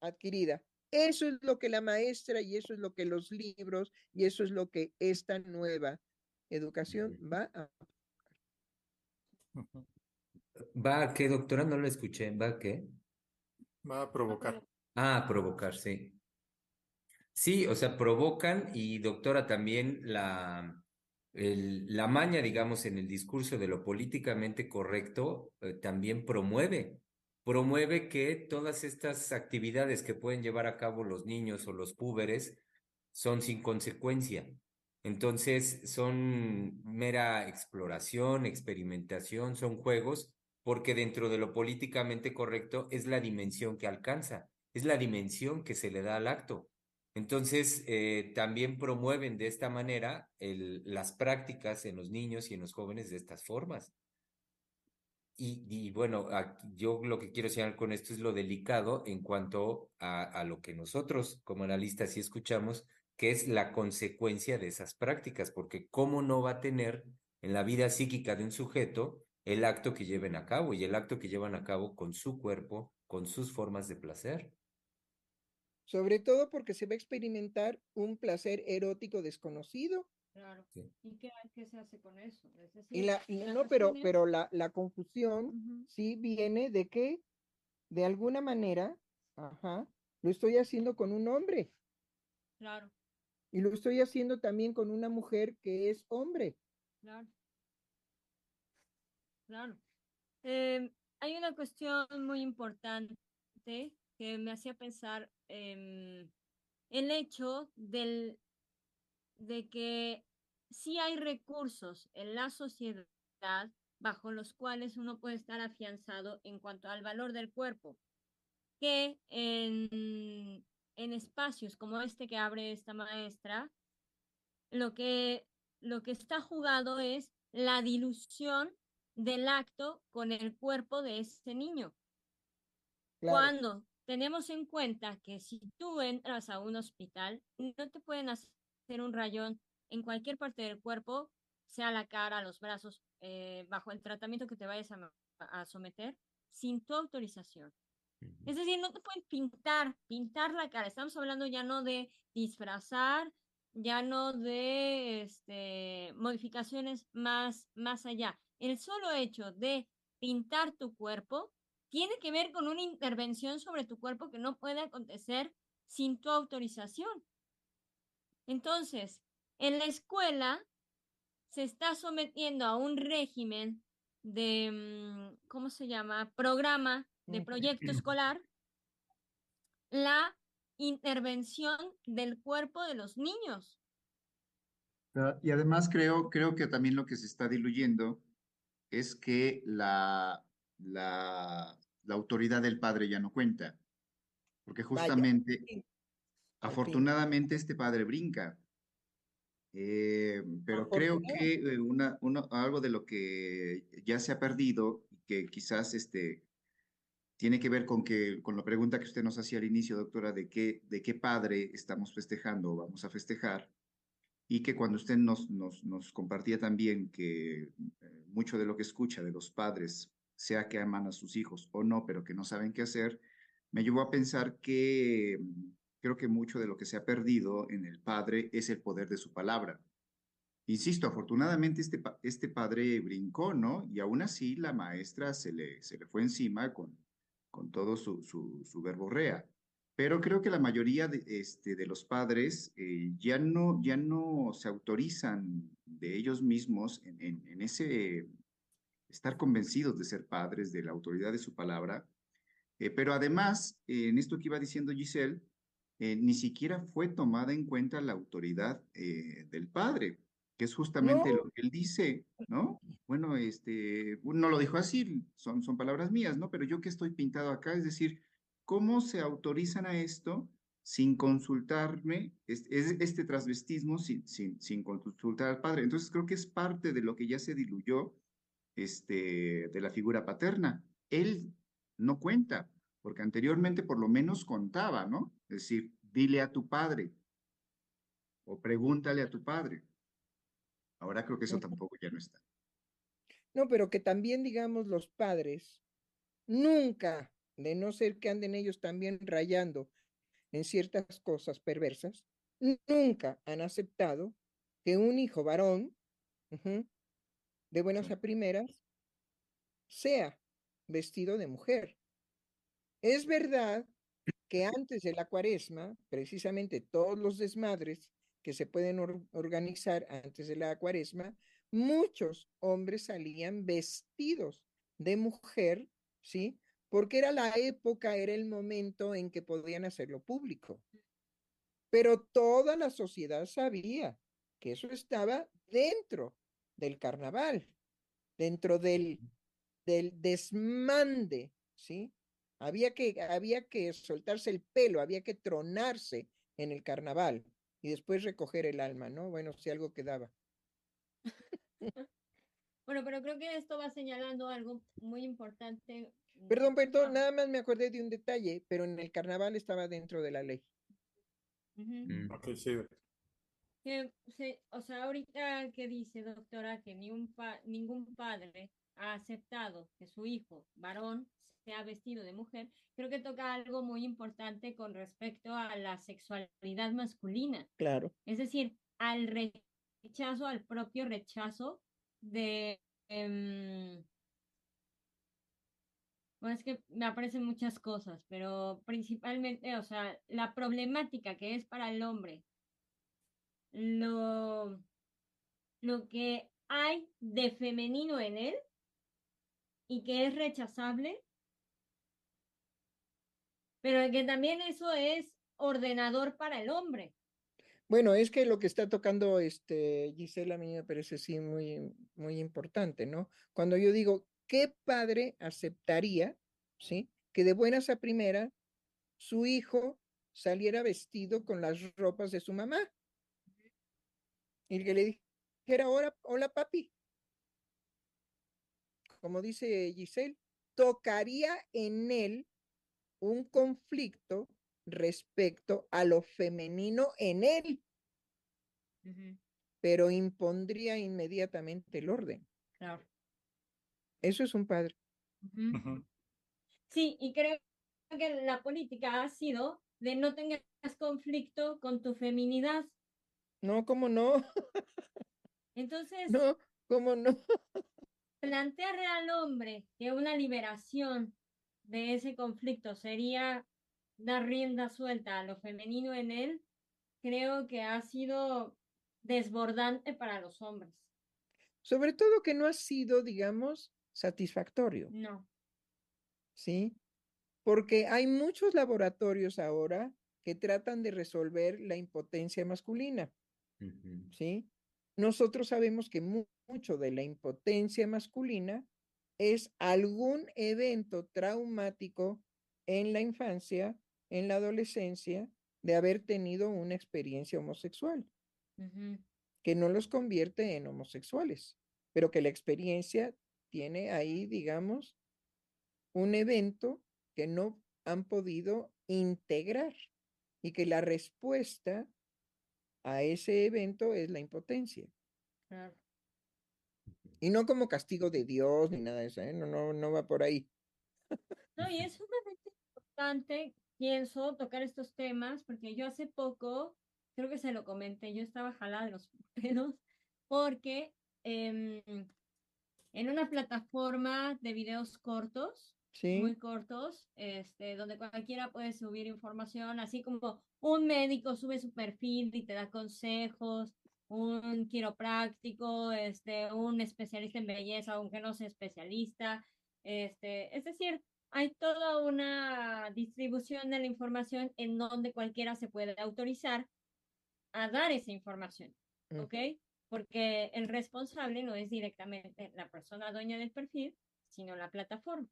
S3: adquirida. Eso es lo que la maestra y eso es lo que los libros y eso es lo que esta nueva educación va a...
S2: ¿Va a qué, doctora? No lo escuché. ¿Va a qué?
S5: Va a provocar.
S2: Ah, a provocar, sí. Sí, o sea, provocan y doctora también la, la maña, digamos, en el discurso de lo políticamente correcto eh, también promueve, promueve que todas estas actividades que pueden llevar a cabo los niños o los púberes son sin consecuencia. Entonces son mera exploración, experimentación, son juegos, porque dentro de lo políticamente correcto es la dimensión que alcanza, es la dimensión que se le da al acto. Entonces, eh, también promueven de esta manera las prácticas en los niños y en los jóvenes de estas formas. Y, bueno, yo lo que quiero señalar con esto es lo delicado en cuanto a, lo que nosotros como analistas sí escuchamos, que es la consecuencia de esas prácticas, porque cómo no va a tener en la vida psíquica de un sujeto el acto que lleven a cabo y el acto que llevan a cabo con su cuerpo, con sus formas de placer
S3: sobre todo porque se va a experimentar un placer erótico desconocido.
S4: Claro. ¿Y qué, se hace con eso?
S3: y la, no, pero, pero la, la confusión sí viene de que de alguna manera, ajá, lo estoy haciendo con un hombre.
S4: Claro.
S3: Y lo estoy haciendo también con una mujer que es hombre.
S4: Claro. Claro. Em, hay una cuestión muy importante que me hacía pensar en el hecho del, de que sí hay recursos en la sociedad bajo los cuales uno puede estar afianzado en cuanto al valor del cuerpo, que en, en espacios como este que abre esta maestra, lo que, lo que está jugado es la dilución del acto con el cuerpo de ese niño. Cuando tenemos en cuenta que si tú entras a un hospital, no te pueden hacer un rayón en cualquier parte del cuerpo sea la cara, los brazos, eh, bajo el tratamiento que te vayas a, a someter, sin tu autorización. Es decir, no te pueden pintar, pintar la cara. Estamos hablando ya no de disfrazar, ya no de este, modificaciones más, más allá. El solo hecho de pintar tu cuerpo tiene que ver con una intervención sobre tu cuerpo que no puede acontecer sin tu autorización. Entonces, en la escuela se está sometiendo a un régimen de, mm, ¿cómo se llama? Programa de proyecto escolar, la intervención del cuerpo de los niños.
S6: Ah, y además creo, creo que también lo que se está diluyendo es que la, la, la autoridad del padre ya no cuenta, porque justamente, afortunadamente este padre brinca, eh, pero creo que eh, una, algo de lo que ya se ha perdido, que quizás este, tiene que ver con, que, con la pregunta que usted nos hacía al inicio, doctora, de qué, de qué padre estamos festejando o vamos a festejar, y que cuando usted nos, nos, nos compartía también que eh, mucho de lo que escucha de los padres, sea que aman a sus hijos o no, pero que no saben qué hacer, me llevó a pensar que mm, creo que mucho de lo que se ha perdido en el padre es el poder de su palabra. Insisto, afortunadamente este, este padre brincó, ¿no? Y aún así la maestra se le, se le fue encima con, con todo su, su, verborrea. Pero creo que la mayoría de, este, de los padres eh, ya, no, ya no se autorizan de ellos mismos en, en, ese estar convencidos de ser padres, de la autoridad de su palabra. Eh, pero además, eh, en esto que iba diciendo Giselle, ni siquiera fue tomada en cuenta la autoridad del padre que es justamente lo que él dice, ¿no? Bueno, este, no lo dijo así, son, son palabras mías, ¿no? Pero yo que estoy pintado acá, es decir, ¿cómo se autorizan a esto sin consultarme, este, este transvestismo sin, sin, sin, consultar al padre? Entonces creo que es parte de lo que ya se diluyó este, de la figura paterna. Él no cuenta, porque anteriormente por lo menos contaba, ¿no? Es decir, dile a tu padre o pregúntale a tu padre. Ahora creo que eso tampoco ya no está.
S3: No, pero que también, digamos, los padres nunca, de no ser que anden ellos también rayando en ciertas cosas perversas, nunca han aceptado que un hijo varón, de buenas a primeras, sea vestido de mujer. Es verdad que antes de la cuaresma, precisamente todos los desmadres que se pueden organizar antes de la cuaresma, muchos hombres salían vestidos de mujer, ¿sí? Porque era la época, era el momento en que podían hacerlo público. Pero toda la sociedad sabía que eso estaba dentro del carnaval, dentro del, del desmande, ¿sí? Había que, había que soltarse el pelo, había que tronarse en el carnaval y después recoger el alma, ¿no? Bueno, si algo quedaba.
S4: bueno, pero creo que esto va señalando algo muy importante.
S3: Mm, perdón, perdón, nada más me acordé de un detalle, pero en el carnaval estaba dentro de la ley.
S5: Mm. sí.
S4: Que, o sea, ahorita que dice, doctora, que ningún padre ha aceptado que su hijo, varón, se ha vestido de mujer, creo que toca algo muy importante con respecto a la sexualidad masculina.
S3: Claro.
S4: Es decir, al rechazo, al propio rechazo de... Em, bueno, es que me aparecen muchas cosas, pero principalmente, o sea, la problemática que es para el hombre, lo, lo que hay de femenino en él y que es rechazable pero que también eso es ordenador para el hombre.
S3: Bueno, es que lo que está tocando este Gisela a mí me parece sí muy, muy importante, ¿no? Cuando yo digo, ¿qué padre aceptaría, sí, que de buenas a primera su hijo saliera vestido con las ropas de su mamá? Y que le dijera, hola, hola papi. Como dice Giselle, tocaría en él un conflicto respecto a lo femenino en él. pero impondría inmediatamente el orden.
S4: Claro.
S3: Eso es un padre.
S4: Sí, y creo que la política ha sido de no tengas conflicto con tu feminidad.
S3: No, ¿cómo no?
S4: Entonces,
S3: no, ¿cómo no?
S4: plantearle al hombre que una liberación de ese conflicto sería dar rienda suelta a lo femenino en él, creo que ha sido desbordante para los hombres.
S3: Sobre todo que no ha sido, digamos, satisfactorio.
S4: No.
S3: ¿Sí? Porque hay muchos laboratorios ahora que tratan de resolver la impotencia masculina. ¿Sí? Nosotros sabemos que mucho de la impotencia masculina es algún evento traumático en la infancia, en la adolescencia, de haber tenido una experiencia homosexual, que no los convierte en homosexuales, pero que la experiencia tiene ahí, digamos, un evento que no han podido integrar y que la respuesta a ese evento es la impotencia. Y no como castigo de Dios ni nada de eso, ¿eh? no, no, no va por ahí.
S4: No, y es sumamente importante, pienso, tocar estos temas, porque yo hace poco, creo que se lo comenté, yo estaba jalada de los pelos, porque em, en una plataforma de videos cortos, muy cortos, este, donde cualquiera puede subir información, así como un médico sube su perfil y te da consejos, un quiropráctico, este, un especialista en belleza, aunque no sea especialista, este, es decir, hay toda una distribución de la información en donde cualquiera se puede autorizar a dar esa información, mm. ¿ok? Porque el responsable no es directamente la persona dueña del perfil, sino la plataforma.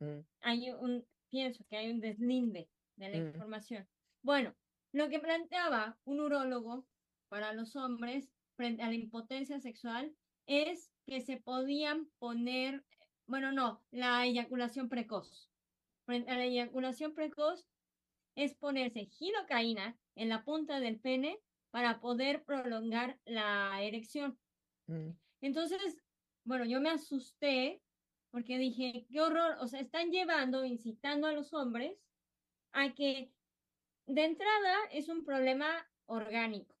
S4: Mm. Hay un, pienso que hay un deslinde de la mm. información. Bueno, lo que planteaba un urólogo para los hombres frente a la impotencia sexual es que se podían poner, bueno, no, la eyaculación precoz. Frente a la eyaculación precoz es ponerse gilocaína en la punta del pene para poder prolongar la erección. Mm. Entonces, bueno, yo me asusté porque dije, qué horror, o sea, están llevando, incitando a los hombres a que de entrada es un problema orgánico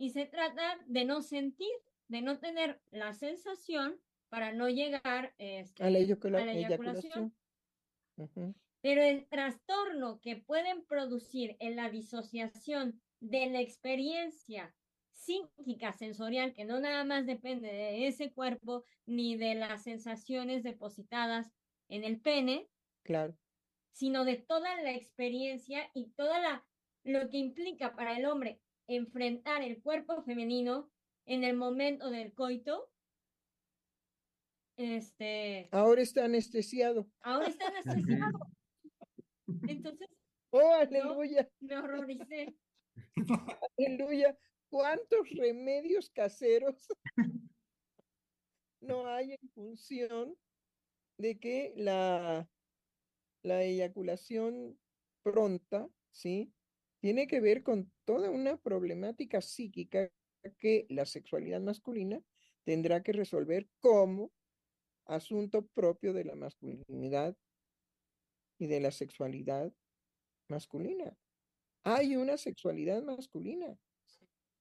S4: y se trata de no sentir, de no tener la sensación para no llegar este,
S3: a la, eyaculación.
S4: Pero el trastorno que pueden producir en la disociación de la experiencia psíquica sensorial, que no nada más depende de ese cuerpo ni de las sensaciones depositadas en el pene,
S3: claro.
S4: sino de toda la experiencia y toda la lo que implica para el hombre enfrentar el cuerpo femenino en el momento del coito. Este.
S3: Ahora está anestesiado.
S4: Ahora está anestesiado. Entonces.
S3: Oh, aleluya.
S4: me horroricé.
S3: Aleluya. ¿Cuántos remedios caseros no hay en función de que la la eyaculación pronta, ¿sí? Tiene que ver con toda una problemática psíquica que la sexualidad masculina tendrá que resolver como asunto propio de la masculinidad y de la sexualidad masculina. Hay una sexualidad masculina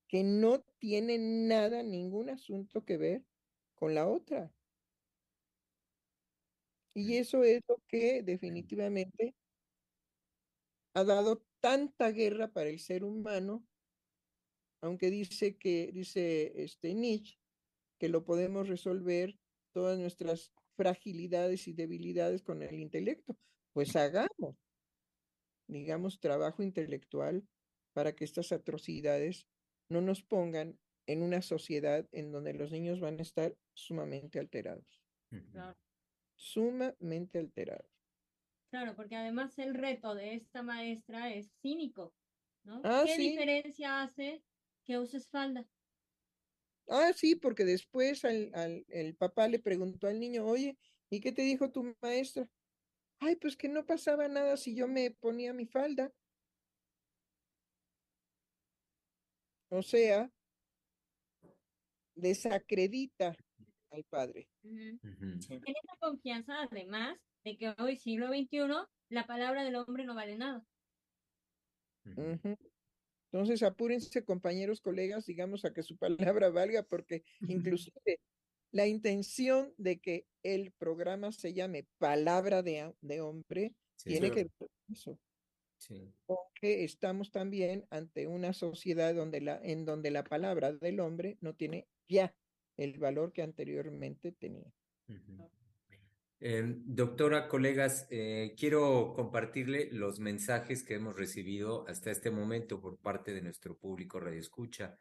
S3: que no tiene nada, ningún asunto que ver con la otra. Y eso es lo que definitivamente ha dado tanta guerra para el ser humano, aunque dice que, dice este Nietzsche, que lo podemos resolver todas nuestras fragilidades y debilidades con el intelecto. Pues hagamos, digamos, trabajo intelectual para que estas atrocidades no nos pongan en una sociedad en donde los niños van a estar sumamente alterados sumamente alterado.
S4: Claro, porque además el reto de esta maestra es cínico, ¿no? Ah, ¿Qué diferencia hace que uses falda?
S3: Ah, sí, porque después al, el papá le preguntó al niño, oye, ¿y qué te dijo tu maestra? Ay, pues que no pasaba nada si yo me ponía mi falda. O sea, desacredita al padre.
S4: En esa confianza, además de que hoy, siglo XXI, la palabra del hombre no vale nada.
S3: Entonces, apúrense, compañeros, colegas, digamos, a que su palabra valga, porque inclusive la intención de que el programa se llame Palabra de, de Hombre tiene que ver eso. Porque estamos también ante una sociedad donde la, en donde la palabra del hombre no tiene ya el valor que anteriormente tenía.
S2: Em, doctora, colegas, eh, quiero compartirle los mensajes que hemos recibido hasta este momento por parte de nuestro público Radio Escucha.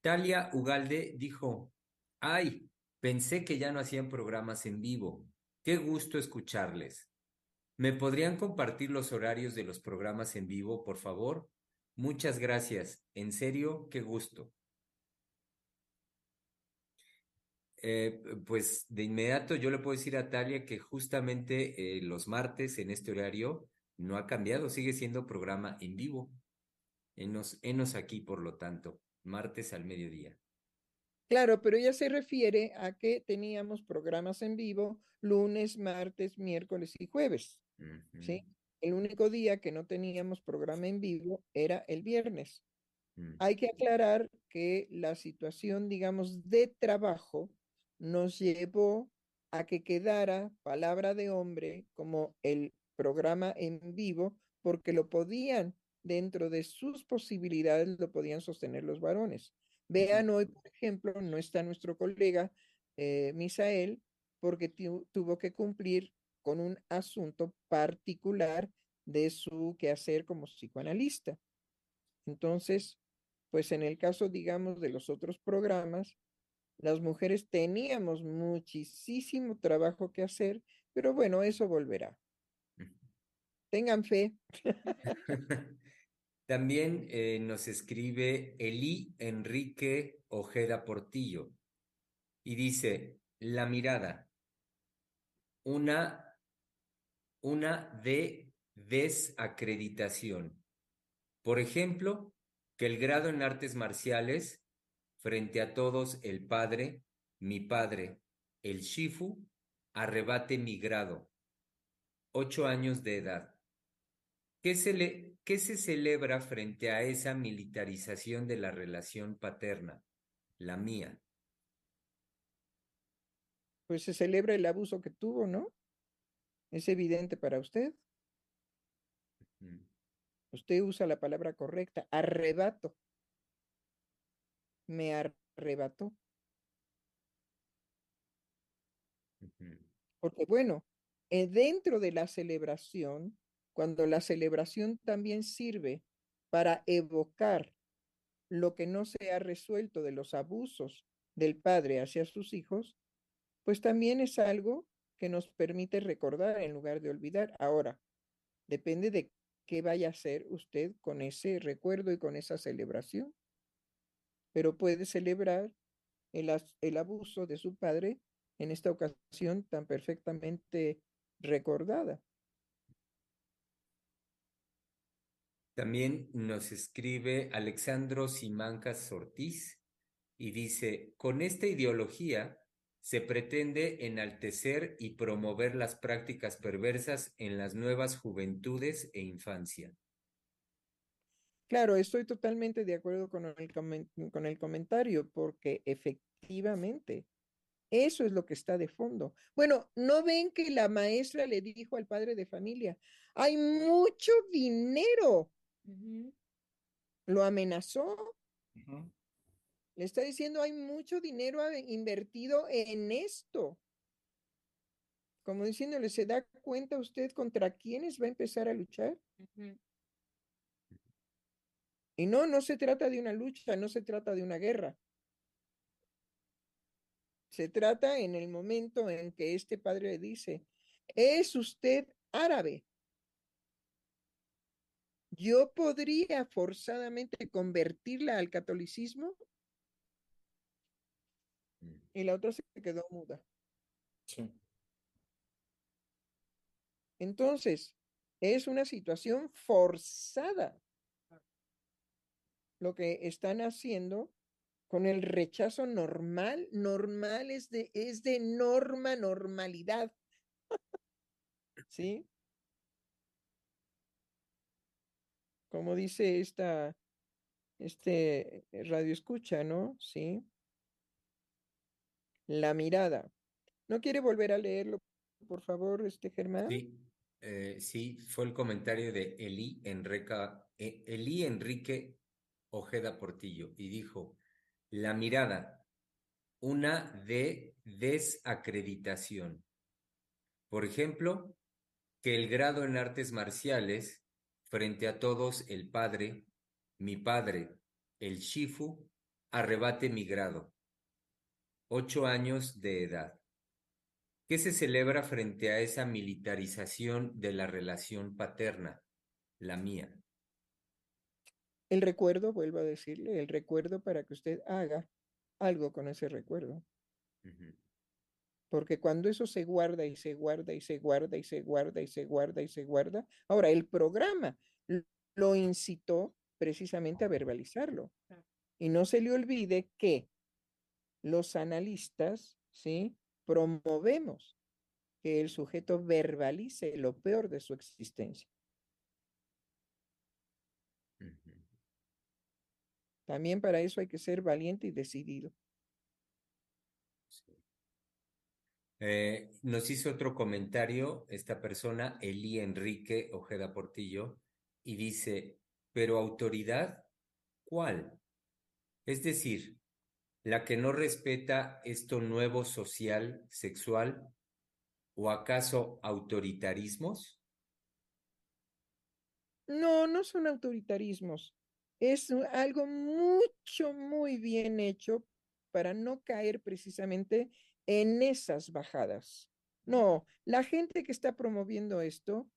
S2: Talia Ugalde dijo, ay, pensé que ya no hacían programas en vivo. Qué gusto escucharles. ¿Me podrían compartir los horarios de los programas en vivo, por favor? Muchas gracias. En serio, qué gusto. Eh, pues de inmediato yo le puedo decir a Talia que justamente eh, los martes en este horario no ha cambiado, sigue siendo programa en vivo. Enos, enos aquí, por lo tanto, martes al mediodía.
S3: Claro, pero ella se refiere a que teníamos programas en vivo lunes, martes, miércoles y jueves. ¿sí? El único día que no teníamos programa en vivo era el viernes. Mm. Hay que aclarar que la situación, digamos, de trabajo nos llevó a que quedara Palabra de Hombre como el programa en vivo porque lo podían, dentro de sus posibilidades, lo podían sostener los varones. Vean hoy, por ejemplo, no está nuestro colega eh, Misael porque tuvo que cumplir con un asunto particular de su quehacer como psicoanalista. Entonces, pues en el caso, digamos, de los otros programas, las mujeres teníamos muchísimo trabajo que hacer, pero bueno, eso volverá. Tengan fe.
S2: También eh, nos escribe Eli Enrique Ojeda Portillo y dice, la mirada, una una de desacreditación. Por ejemplo, que el grado en artes marciales, frente a todos el padre, mi padre, el Shifu, arrebate mi grado. Ocho años de edad. ¿Qué se, le, ¿Qué se celebra frente a esa militarización de la relación paterna? La mía.
S3: Pues se celebra el abuso que tuvo, ¿no? ¿Es evidente para usted? Usted usa la palabra correcta, arrebato. Me arrebató. Porque bueno, eh, dentro de la celebración, cuando la celebración también sirve para evocar lo que no se ha resuelto de los abusos del padre hacia sus hijos, pues también es algo que nos permite recordar en lugar de olvidar. Ahora, depende de qué vaya a hacer usted con ese recuerdo y con esa celebración. Pero puede celebrar el, el abuso de su padre en esta ocasión tan perfectamente recordada.
S2: También nos escribe Alexandro Simancas Ortiz y dice, con esta ideología se pretende enaltecer y promover las prácticas perversas en las nuevas juventudes e infancia.
S3: Claro, estoy totalmente de acuerdo con el, con el comentario, porque efectivamente eso es lo que está de fondo. Bueno, ¿no ven que la maestra le dijo al padre de familia, hay mucho dinero? Lo amenazó. Le está diciendo, hay mucho dinero invertido en esto. Como diciéndole, ¿se da cuenta usted contra quiénes va a empezar a luchar? Y no, no se trata de una lucha, no se trata de una guerra. Se trata en el momento en que este padre le dice, ¿es usted árabe? ¿Yo podría forzadamente convertirla al catolicismo? y la otra se quedó muda. Sí. Entonces, es una situación forzada. Lo que están haciendo con el rechazo normal, normal es de, es de norma, normalidad. ¿Sí? Como dice esta, este radio escucha, ¿no? Sí. La mirada. ¿No quiere volver a leerlo, por favor, este Germán?
S2: Sí, eh, sí, fue el comentario de Eli, eh, Eli Enrique Ojeda Portillo y dijo, la mirada, una de desacreditación. Por ejemplo, que el grado en artes marciales, frente a todos el padre, mi padre, el Shifu, arrebate mi grado. Ocho años de edad. ¿Qué se celebra frente a esa militarización de la relación paterna, la mía?
S3: El recuerdo, vuelvo a decirle, el recuerdo para que usted haga algo con ese recuerdo. Porque cuando eso se guarda y se guarda y se guarda y se guarda y se guarda y se guarda, ahora el programa lo incitó precisamente a verbalizarlo. Y no se le olvide que los analistas, ¿sí? Promovemos que el sujeto verbalice lo peor de su existencia. También para eso hay que ser valiente y decidido.
S2: Eh, nos hizo otro comentario esta persona, Eli Enrique Ojeda Portillo, y dice, pero autoridad, ¿cuál? Es decir, la que no respeta esto nuevo social, sexual, o acaso autoritarismos?
S3: No, no son autoritarismos es algo mucho, muy bien hecho para no caer precisamente en esas bajadas. No, la gente que está promoviendo esto,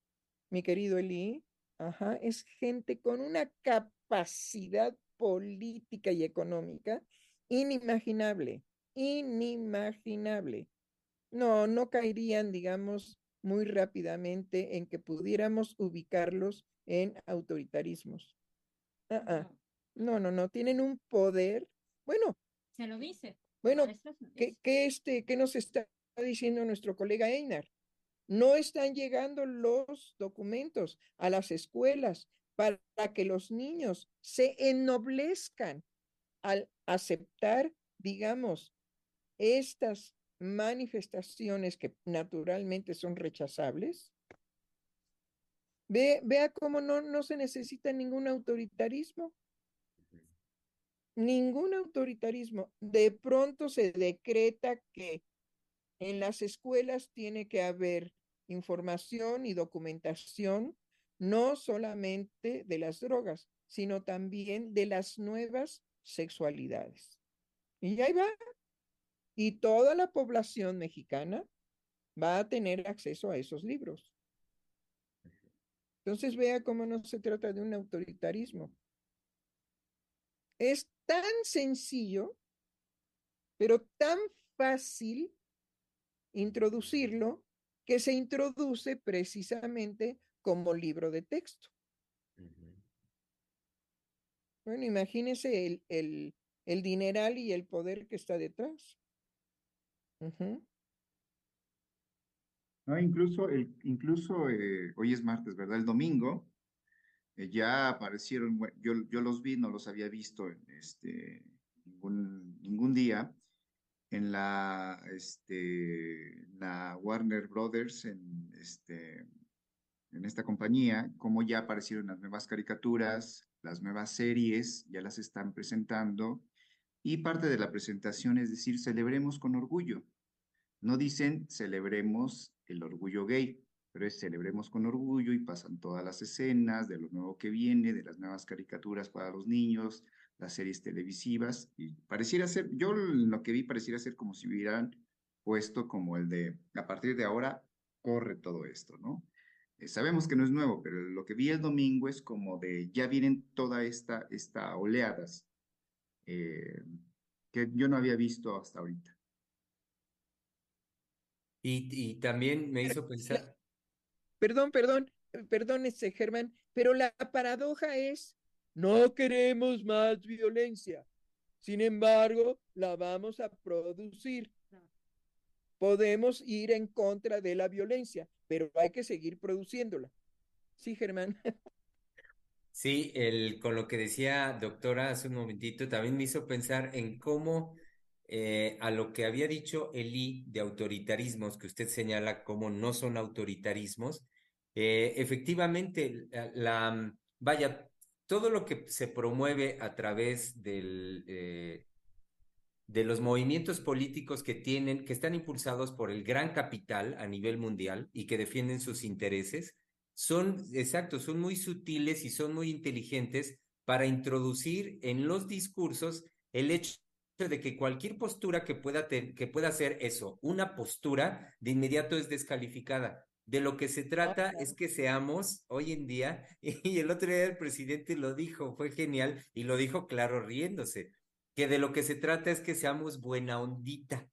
S3: mi querido Eli, ajá, es gente con una capacidad política y económica inimaginable, inimaginable. No, no caerían, digamos, muy rápidamente en que pudiéramos ubicarlos en autoritarismos. No, no, no, tienen un poder. Bueno.
S4: Se lo dice.
S3: Bueno, ¿qué, este, ¿qué nos está diciendo nuestro colega Einar? No están llegando los documentos a las escuelas para que los niños se ennoblezcan al aceptar, digamos, estas manifestaciones que naturalmente son rechazables Ve, vea cómo no, no se necesita ningún autoritarismo. Ningún autoritarismo. De pronto se decreta que en las escuelas tiene que haber información y documentación, no solamente de las drogas, sino también de las nuevas sexualidades. Y ahí va. Y toda la población mexicana va a tener acceso a esos libros. Entonces vea cómo no se trata de un autoritarismo. Es tan sencillo, pero tan fácil introducirlo que se introduce precisamente como libro de texto. Bueno, imagínese el, el, el, dineral y el poder que está detrás.
S6: No, incluso, el, incluso eh, hoy es martes, ¿verdad? El domingo eh, ya aparecieron, yo, yo los vi, no los había visto este, ningún, ningún día, en la, este, la Warner Brothers, en, este, en esta compañía, como ya aparecieron las nuevas caricaturas, las nuevas series, ya las están presentando, y parte de la presentación es decir, celebremos con orgullo. No dicen celebremos el orgullo gay, pero celebremos con orgullo y pasan todas las escenas de lo nuevo que viene, de las nuevas caricaturas para los niños, las series televisivas, y pareciera ser, yo lo que vi pareciera ser como si hubieran puesto como el de, a partir de ahora, corre todo esto, ¿no? Eh, sabemos que no es nuevo, pero lo que vi el domingo es como de, ya vienen toda esta, esta oleadas eh, que yo no había visto hasta ahorita.
S2: Y, también me hizo pensar.
S3: Perdón, perdón, eh, perdón, este Germán, pero la paradoja es, no queremos más violencia. Sin embargo, la vamos a producir. Podemos ir en contra de la violencia, pero hay que seguir produciéndola. Sí, Germán.
S2: Sí, el, con lo que decía doctora hace un momentito, también me hizo pensar en cómo eh, a lo que había dicho Eli de autoritarismos, que usted señala como no son autoritarismos, eh, efectivamente, la, vaya, todo lo que se promueve a través del, eh, de los movimientos políticos que tienen, que están impulsados por el gran capital a nivel mundial y que defienden sus intereses, son, exacto, son muy sutiles y son muy inteligentes para introducir en los discursos el hecho de que cualquier postura que pueda, que pueda ser eso, una postura, de inmediato es descalificada. De lo que se trata es que seamos hoy en día, y el otro día el presidente lo dijo, fue genial, y lo dijo claro riéndose, que de lo que se trata es que seamos buena ondita.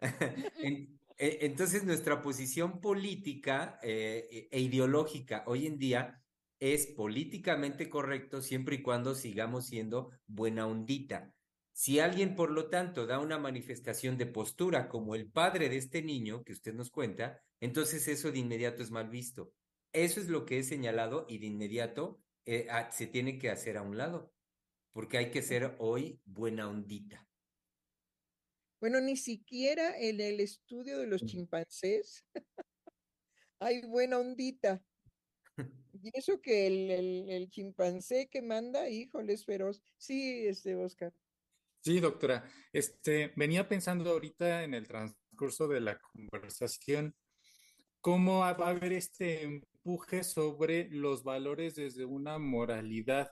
S2: E, entonces nuestra posición política eh, e ideológica hoy en día es políticamente correcto siempre y cuando sigamos siendo buena ondita. Si alguien, por lo tanto, da una manifestación de postura como el padre de este niño que usted nos cuenta, entonces eso de inmediato es mal visto. Eso es lo que he señalado y de inmediato eh, se tiene que hacer a un lado, porque hay que ser hoy buena ondita.
S3: Bueno, ni siquiera en el estudio de los chimpancés hay buena ondita. Y eso que el, el, chimpancé que manda, híjole, es feroz. Sí, este, Oscar.
S5: Sí, doctora. Este, venía pensando ahorita en el transcurso de la conversación, cómo va a haber este empuje sobre los valores desde una moralidad,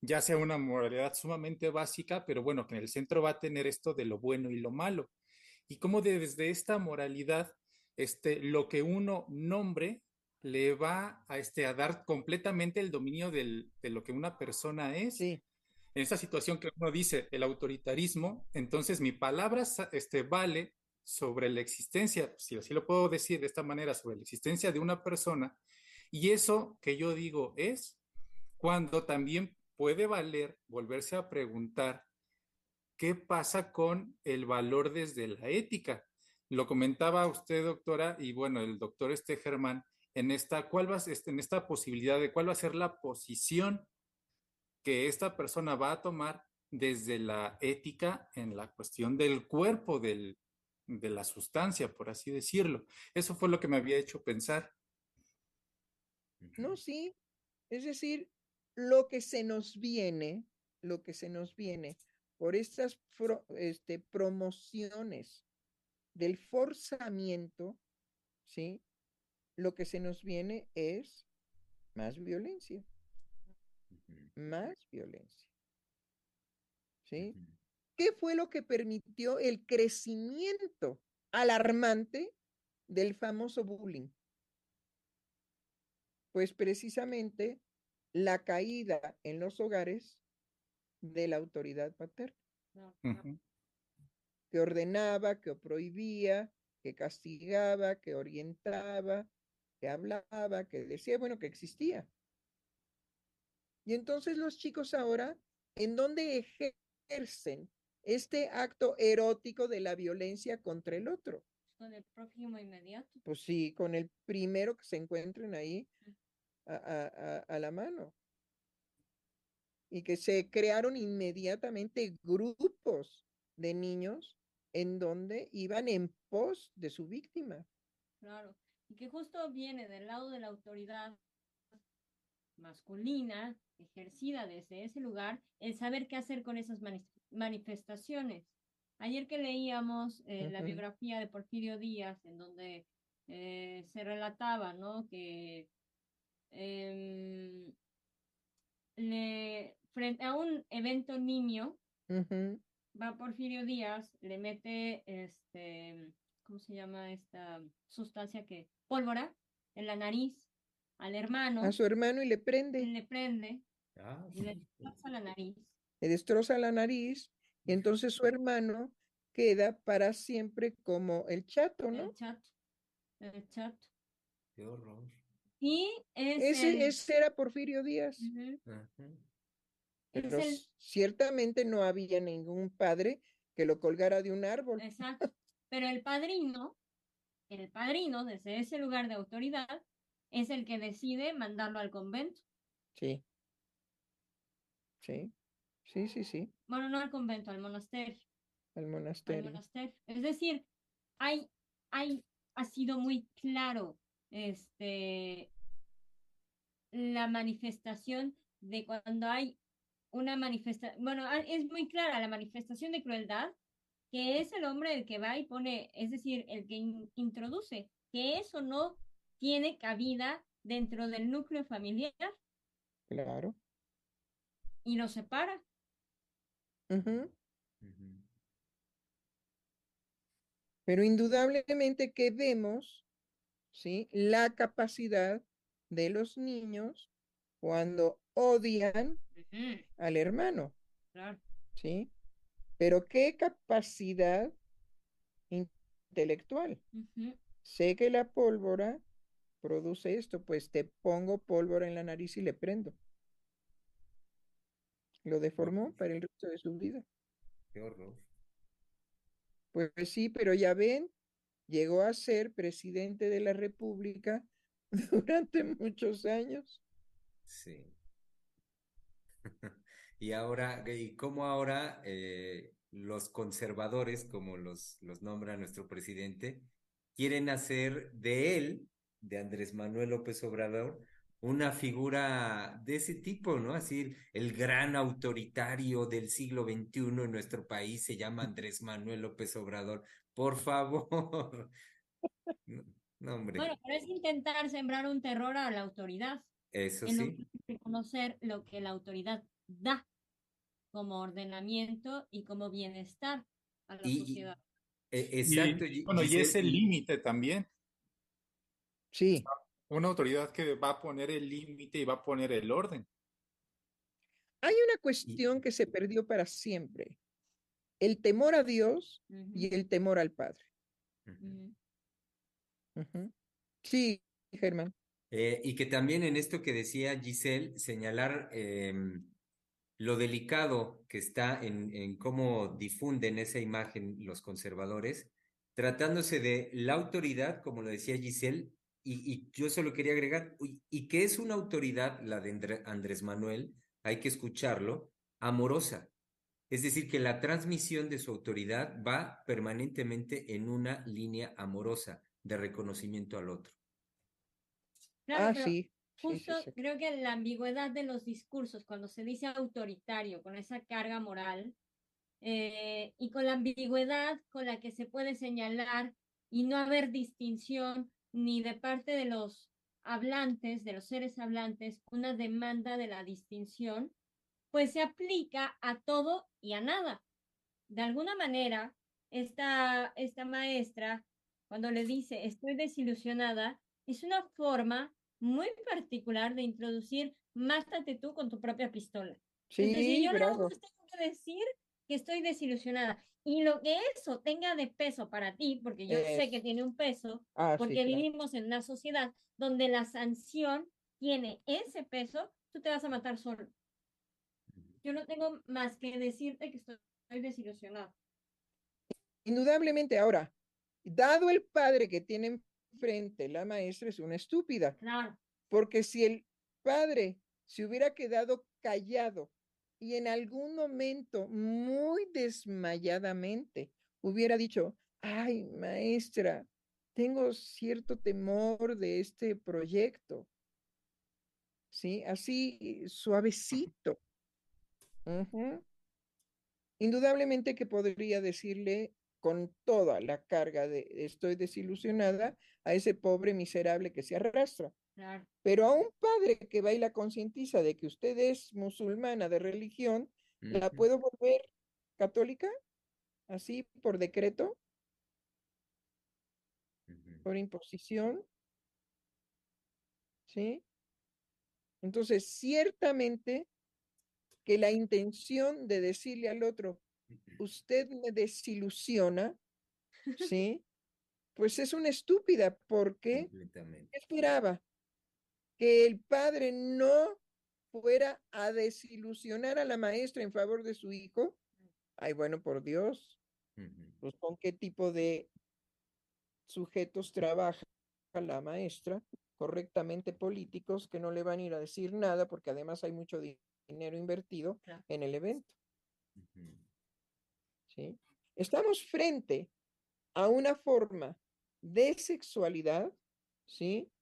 S5: ya sea una moralidad sumamente básica, pero bueno, que en el centro va a tener esto de lo bueno y lo malo. Y cómo desde esta moralidad, este, lo que uno nombre le va a, este, a dar completamente el dominio de lo que una persona es.
S3: Sí
S5: en esa situación que uno dice el autoritarismo, entonces mi palabra este, vale sobre la existencia, si así lo puedo decir de esta manera, sobre la existencia de una persona, y eso que yo digo es cuando también puede valer volverse a preguntar qué pasa con el valor desde la ética. Lo comentaba usted, doctora, y bueno, el doctor este Germán, en esta, ¿cuál va, en esta posibilidad de cuál va a ser la posición que esta persona va a tomar desde la ética en la cuestión del cuerpo, del, de la sustancia, por así decirlo. Eso fue lo que me había hecho pensar.
S3: No, sí. Es decir, lo que se nos viene, lo que se nos viene por estas este, promociones del forzamiento, ¿sí? Lo que se nos viene es más violencia más violencia. ¿Sí? ¿Qué fue lo que permitió el crecimiento alarmante del famoso bullying? Pues precisamente la caída en los hogares de la autoridad paterna. Que ordenaba, que prohibía, que castigaba, que orientaba, que hablaba, que decía, bueno, que existía. Y entonces los chicos ahora, ¿en dónde ejercen este acto erótico de la violencia contra el otro?
S4: Con el prójimo inmediato.
S3: Pues sí, con el primero que se encuentren ahí a, a la mano. Y que se crearon inmediatamente grupos de niños en donde iban en pos de su víctima.
S4: Claro, y que justo viene del lado de la autoridad masculina ejercida desde ese lugar, el saber qué hacer con esas manifestaciones. Ayer que leíamos eh, la biografía de Porfirio Díaz, en donde eh, se relataba, ¿no? Que em, le, frente a un evento nimio, va Porfirio Díaz, le mete, este, ¿cómo se llama esta sustancia que? Pólvora en la nariz al hermano.
S3: A su hermano y le prende.
S4: Y le prende. Ah, y le destroza la nariz.
S3: Le destroza la nariz y entonces su hermano queda para siempre como el chato, ¿no?
S4: El chato. El chato.
S2: Qué horror.
S4: Y
S3: ese, ese era Porfirio Díaz. Pero ciertamente no había ningún padre que lo colgara de un árbol.
S4: Exacto. Pero el padrino, el padrino desde ese lugar de autoridad, es el que decide mandarlo al convento.
S3: Sí. Sí. Sí, sí, sí.
S4: Bueno, no al convento, al monasterio.
S3: Al monasterio.
S4: Al monasterio. Es decir, hay, hay, ha sido muy claro este, la manifestación de cuando hay una manifestación, bueno, es muy clara la manifestación de crueldad, que es el hombre el que va y pone, es decir, el que introduce, que eso no tiene cabida dentro del núcleo familiar.
S3: Claro.
S4: Y lo separa.
S3: Pero indudablemente que vemos, ¿sí? La capacidad de los niños cuando odian al hermano. ¿Sí? Pero qué capacidad intelectual. Sé que la pólvora produce esto, pues te pongo pólvora en la nariz y le prendo. Lo deformó para el resto de su vida.
S2: Qué horror.
S3: Pues sí, pero ya ven, llegó a ser presidente de la República durante muchos años.
S2: Sí. y ahora, ¿y cómo ahora eh, los conservadores, como los, los nombra nuestro presidente, quieren hacer de él, de Andrés Manuel López Obrador, una figura de ese tipo, ¿no? Así, el gran autoritario del siglo XXI en nuestro país se llama Andrés Manuel López Obrador. Por favor. No, hombre.
S4: Bueno, pero es intentar sembrar un terror a la autoridad.
S2: Eso sí.
S4: Reconocer lo que la autoridad da como ordenamiento y como bienestar a la sociedad.
S2: E, exacto.
S5: Y, bueno, y es el límite también.
S3: Sí
S5: una autoridad que va a poner el límite y va a poner el orden.
S3: Hay una cuestión que se perdió para siempre, el temor a Dios y el temor al Padre. Sí, Germán.
S2: Eh, y que también en esto que decía Giselle, señalar em, lo delicado que está en, en cómo difunden esa imagen los conservadores, tratándose de la autoridad, como lo decía Giselle, y, yo solo quería agregar, y que es una autoridad, la de Andrés Manuel, hay que escucharlo, amorosa. Es decir, que la transmisión de su autoridad va permanentemente en una línea amorosa de reconocimiento al otro.
S3: ah, sí.
S4: Justo creo que la ambigüedad de los discursos, cuando se dice autoritario, con esa carga moral, eh, y con la ambigüedad con la que se puede señalar y no haber distinción ni de parte de los hablantes, de los seres hablantes, una demanda de la distinción, pues se aplica a todo y a nada. De alguna manera, esta, esta maestra, cuando le dice estoy desilusionada, es una forma muy particular de introducir mátate tú con tu propia pistola.
S3: Sí,
S4: yo no tengo que decir que estoy desilusionada. Y lo que eso tenga de peso para ti, porque yo sé que tiene un peso, ah, porque vivimos en una sociedad donde la sanción tiene ese peso, tú te vas a matar solo. Yo no tengo más que decirte que estoy, desilusionado.
S3: Indudablemente, ahora, dado el padre que tiene enfrente la maestra es una estúpida.
S4: Claro.
S3: Porque si el padre se hubiera quedado callado y en algún momento, muy desmayadamente, hubiera dicho, ay, maestra, tengo cierto temor de este proyecto. ¿Sí? Así suavecito. Indudablemente que podría decirle con toda la carga de estoy desilusionada a ese pobre miserable que se arrastra. Pero a un padre que va y la concientiza de que usted es musulmana de religión, ¿la puedo volver católica? Así, por decreto, por imposición. ¿Sí? Entonces, ciertamente que la intención de decirle al otro, usted me desilusiona, ¿sí? Pues es una estúpida porque esperaba que el padre no fuera a desilusionar a la maestra en favor de su hijo, ay, bueno, por Dios, pues con qué tipo de sujetos trabaja la maestra, correctamente políticos que no le van a ir a decir nada porque además hay mucho dinero invertido en el evento. ¿Sí? Estamos frente a una forma de sexualidad, ¿sí?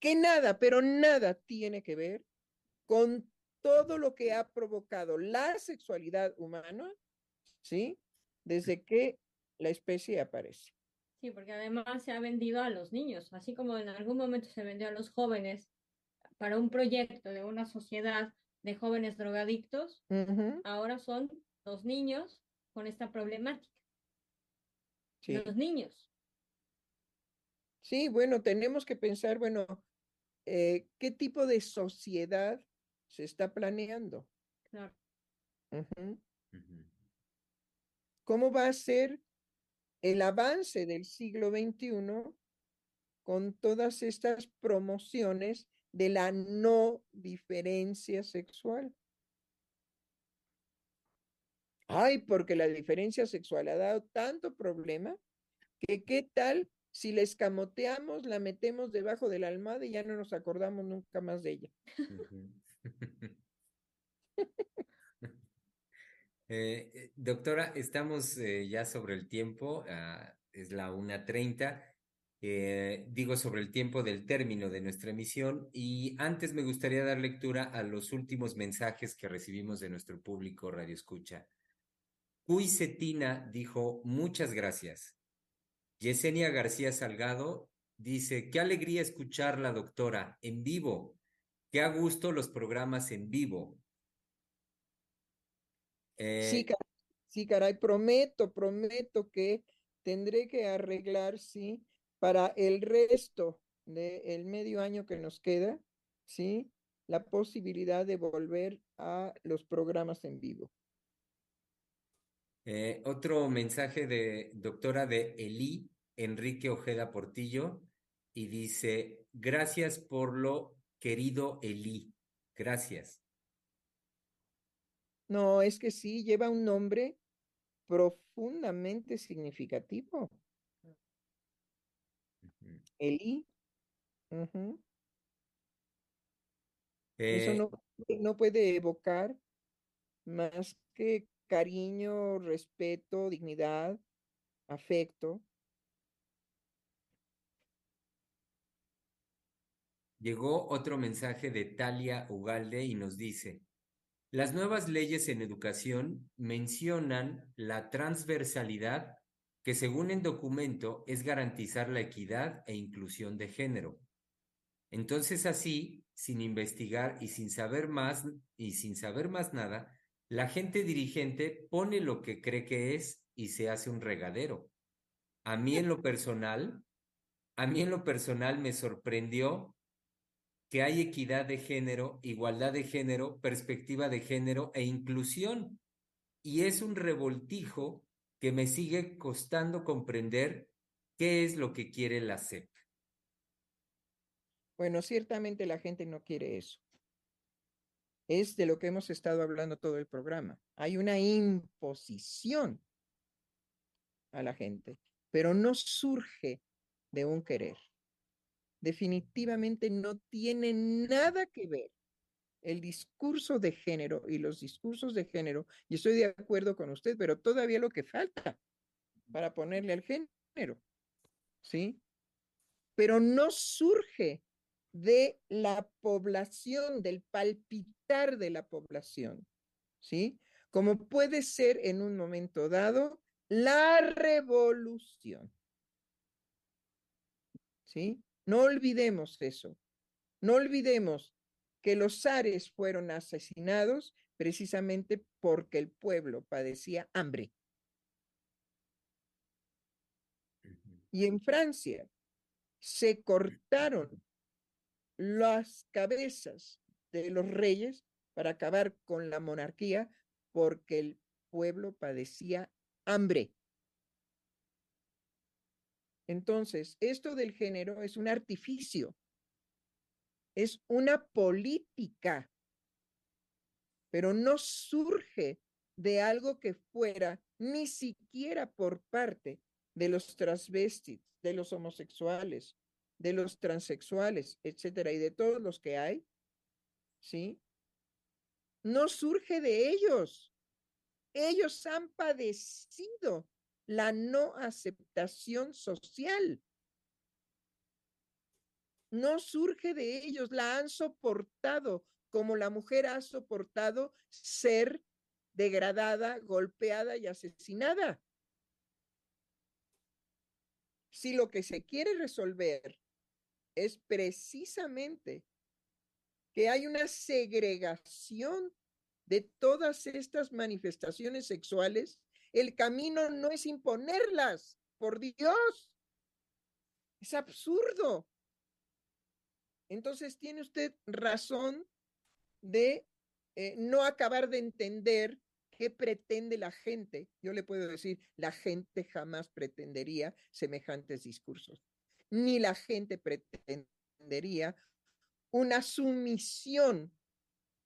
S3: Que nada, pero nada tiene que ver con todo lo que ha provocado la sexualidad humana, ¿sí? Desde que la especie aparece.
S4: Sí, porque además se ha vendido a los niños, así como en algún momento se vendió a los jóvenes para un proyecto de una sociedad de jóvenes drogadictos, ahora son los niños con esta problemática. Los niños.
S3: Sí, bueno, tenemos que pensar, bueno, eh, ¿qué tipo de sociedad se está planeando? Claro. ¿Cómo va a ser el avance del siglo XXI con todas estas promociones de la no diferencia sexual? Ay, porque la diferencia sexual ha dado tanto problema que qué tal si la escamoteamos, la metemos debajo de la almohada y ya no nos acordamos nunca más de ella.
S2: Eh, eh, doctora, estamos eh, ya sobre el tiempo, ah, es la 1.30. digo sobre el tiempo del término de nuestra emisión y antes me gustaría dar lectura a los últimos mensajes que recibimos de nuestro público Radio Escucha. Cuy Cetina dijo muchas gracias. Yesenia García Salgado dice, qué alegría escucharla, doctora, en vivo. Qué a gusto los programas en vivo.
S3: Sí, eh, sí, caray, prometo, prometo que tendré que arreglar, sí, para el resto del medio año que nos queda, sí, la posibilidad de volver a los programas en vivo.
S2: Eh, otro mensaje de doctora de Eli, Enrique Ojeda Portillo, y dice, gracias por lo querido Eli, gracias.
S3: No, es que sí, lleva un nombre profundamente significativo. Eli. Eso eh no, no puede evocar más que cariño, respeto, dignidad, afecto.
S2: Llegó otro mensaje de Talia Ugalde y nos dice, las nuevas leyes en educación mencionan la transversalidad que según el documento es garantizar la equidad e inclusión de género. Entonces así, sin investigar y sin saber más y sin saber más nada, la gente dirigente pone lo que cree que es y se hace un regadero. A mí en lo personal, a mí en lo personal me sorprendió que hay equidad de género, igualdad de género, perspectiva de género e inclusión. Y es un revoltijo que me sigue costando comprender qué es lo que quiere la CEP.
S3: Bueno, ciertamente la gente no quiere eso es de lo que hemos estado hablando todo el programa. Hay una imposición a la gente, pero no surge de un querer. Definitivamente no tiene nada que ver el discurso de género y los discursos de género, y estoy de acuerdo con usted, pero todavía lo que falta para ponerle al género, ¿sí? Pero no surge de la población, del palpitar de la población, ¿sí? Como puede ser en un momento dado la revolución. ¿Sí? No olvidemos eso. No olvidemos que los zares fueron asesinados precisamente porque el pueblo padecía hambre. Y en Francia se cortaron las cabezas de los reyes para acabar con la monarquía porque el pueblo padecía hambre. Entonces, esto del género es un artificio, es una política pero no surge de algo que fuera ni siquiera por parte de los transvestis, de los homosexuales, de los transexuales, etcétera, y de todos los que hay, ¿sí? No surge de ellos. Ellos han padecido la no aceptación social. No surge de ellos, la han soportado como la mujer ha soportado ser degradada, golpeada y asesinada. Si lo que se quiere resolver es precisamente que hay una segregación de todas estas manifestaciones sexuales, el camino no es imponerlas, por Dios. Es absurdo. Entonces tiene usted razón de eh, no acabar de entender qué pretende la gente. Yo le puedo decir, la gente jamás pretendería semejantes discursos, ni la gente pretendería una sumisión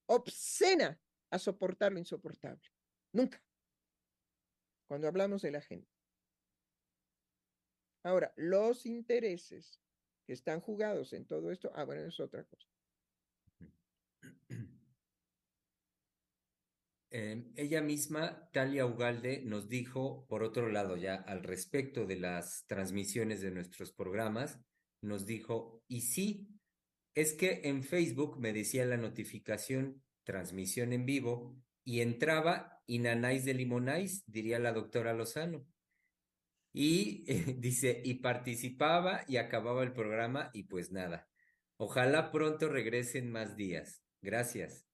S3: obscena a soportar lo insoportable. Nunca. Cuando hablamos de la gente. Ahora, los intereses que están jugados en todo esto, ah, bueno, es otra cosa.
S2: Em, ella misma, Talia Ugalde, nos dijo, por otro lado, ya al respecto de las transmisiones de nuestros programas, nos dijo, y sí, es que en Facebook me decía la notificación, transmisión en vivo, y entraba y de limonáis, diría la doctora Lozano. Y dice, y participaba y acababa el programa y pues nada. Ojalá pronto regresen más días. Gracias.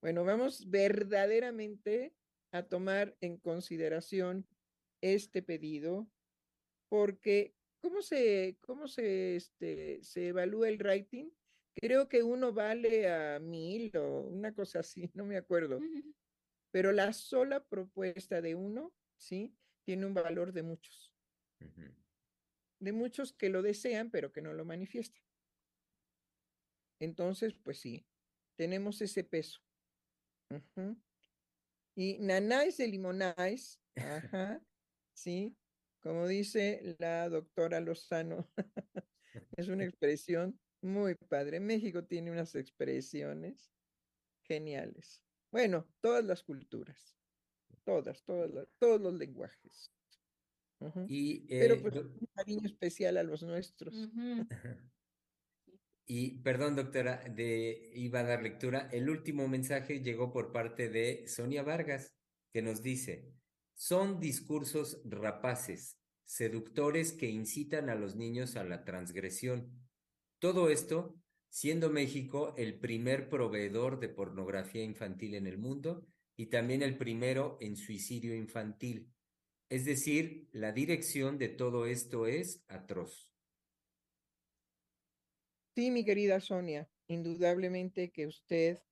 S3: Bueno, vamos verdaderamente a tomar en consideración este pedido, porque ¿cómo se, cómo se, este, se evalúa el rating? Creo que uno vale a mil o una cosa así, no me acuerdo. Pero la sola propuesta de uno, ¿sí? Tiene un valor de muchos. De muchos que lo desean, pero que no lo manifiestan. Entonces, pues sí, tenemos ese peso. Y nanáis de limonáis, ajá, sí, como dice la doctora Lozano, es una expresión muy padre. México tiene unas expresiones geniales. Bueno, todas las culturas, todas, todas todos los lenguajes. y, Pero pues un cariño especial a los nuestros.
S2: Y perdón, doctora, de, iba a dar lectura. El último mensaje llegó por parte de Sonia Vargas, que nos dice, son discursos rapaces, seductores que incitan a los niños a la transgresión. Todo esto siendo México el primer proveedor de pornografía infantil en el mundo y también el primero en suicidio infantil. Es decir, la dirección de todo esto es atroz.
S3: Sí, mi querida Sonia, indudablemente que usted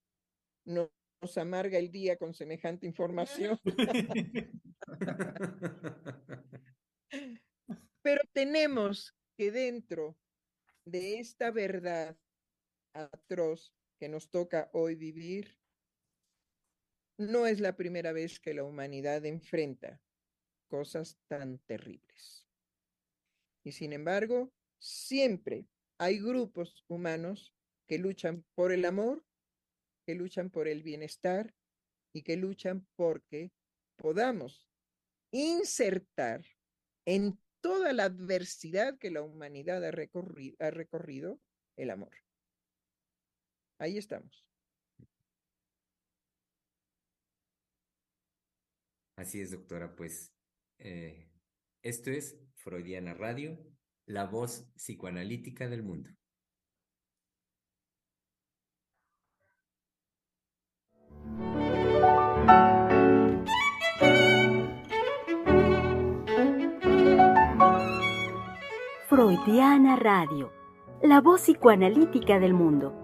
S3: nos amarga el día con semejante información. Pero tenemos que dentro de esta verdad atroz que nos toca hoy vivir, no es la primera vez que la humanidad enfrenta cosas tan terribles. Y sin embargo, siempre hay grupos humanos que luchan por el amor, que luchan por el bienestar y que luchan porque podamos insertar en toda la adversidad que la humanidad ha recorrido, el amor. Ahí estamos.
S2: Así es, doctora. Pues eh, esto es Freudiana Radio la voz psicoanalítica del mundo.
S1: Freudiana Radio, la voz psicoanalítica del mundo.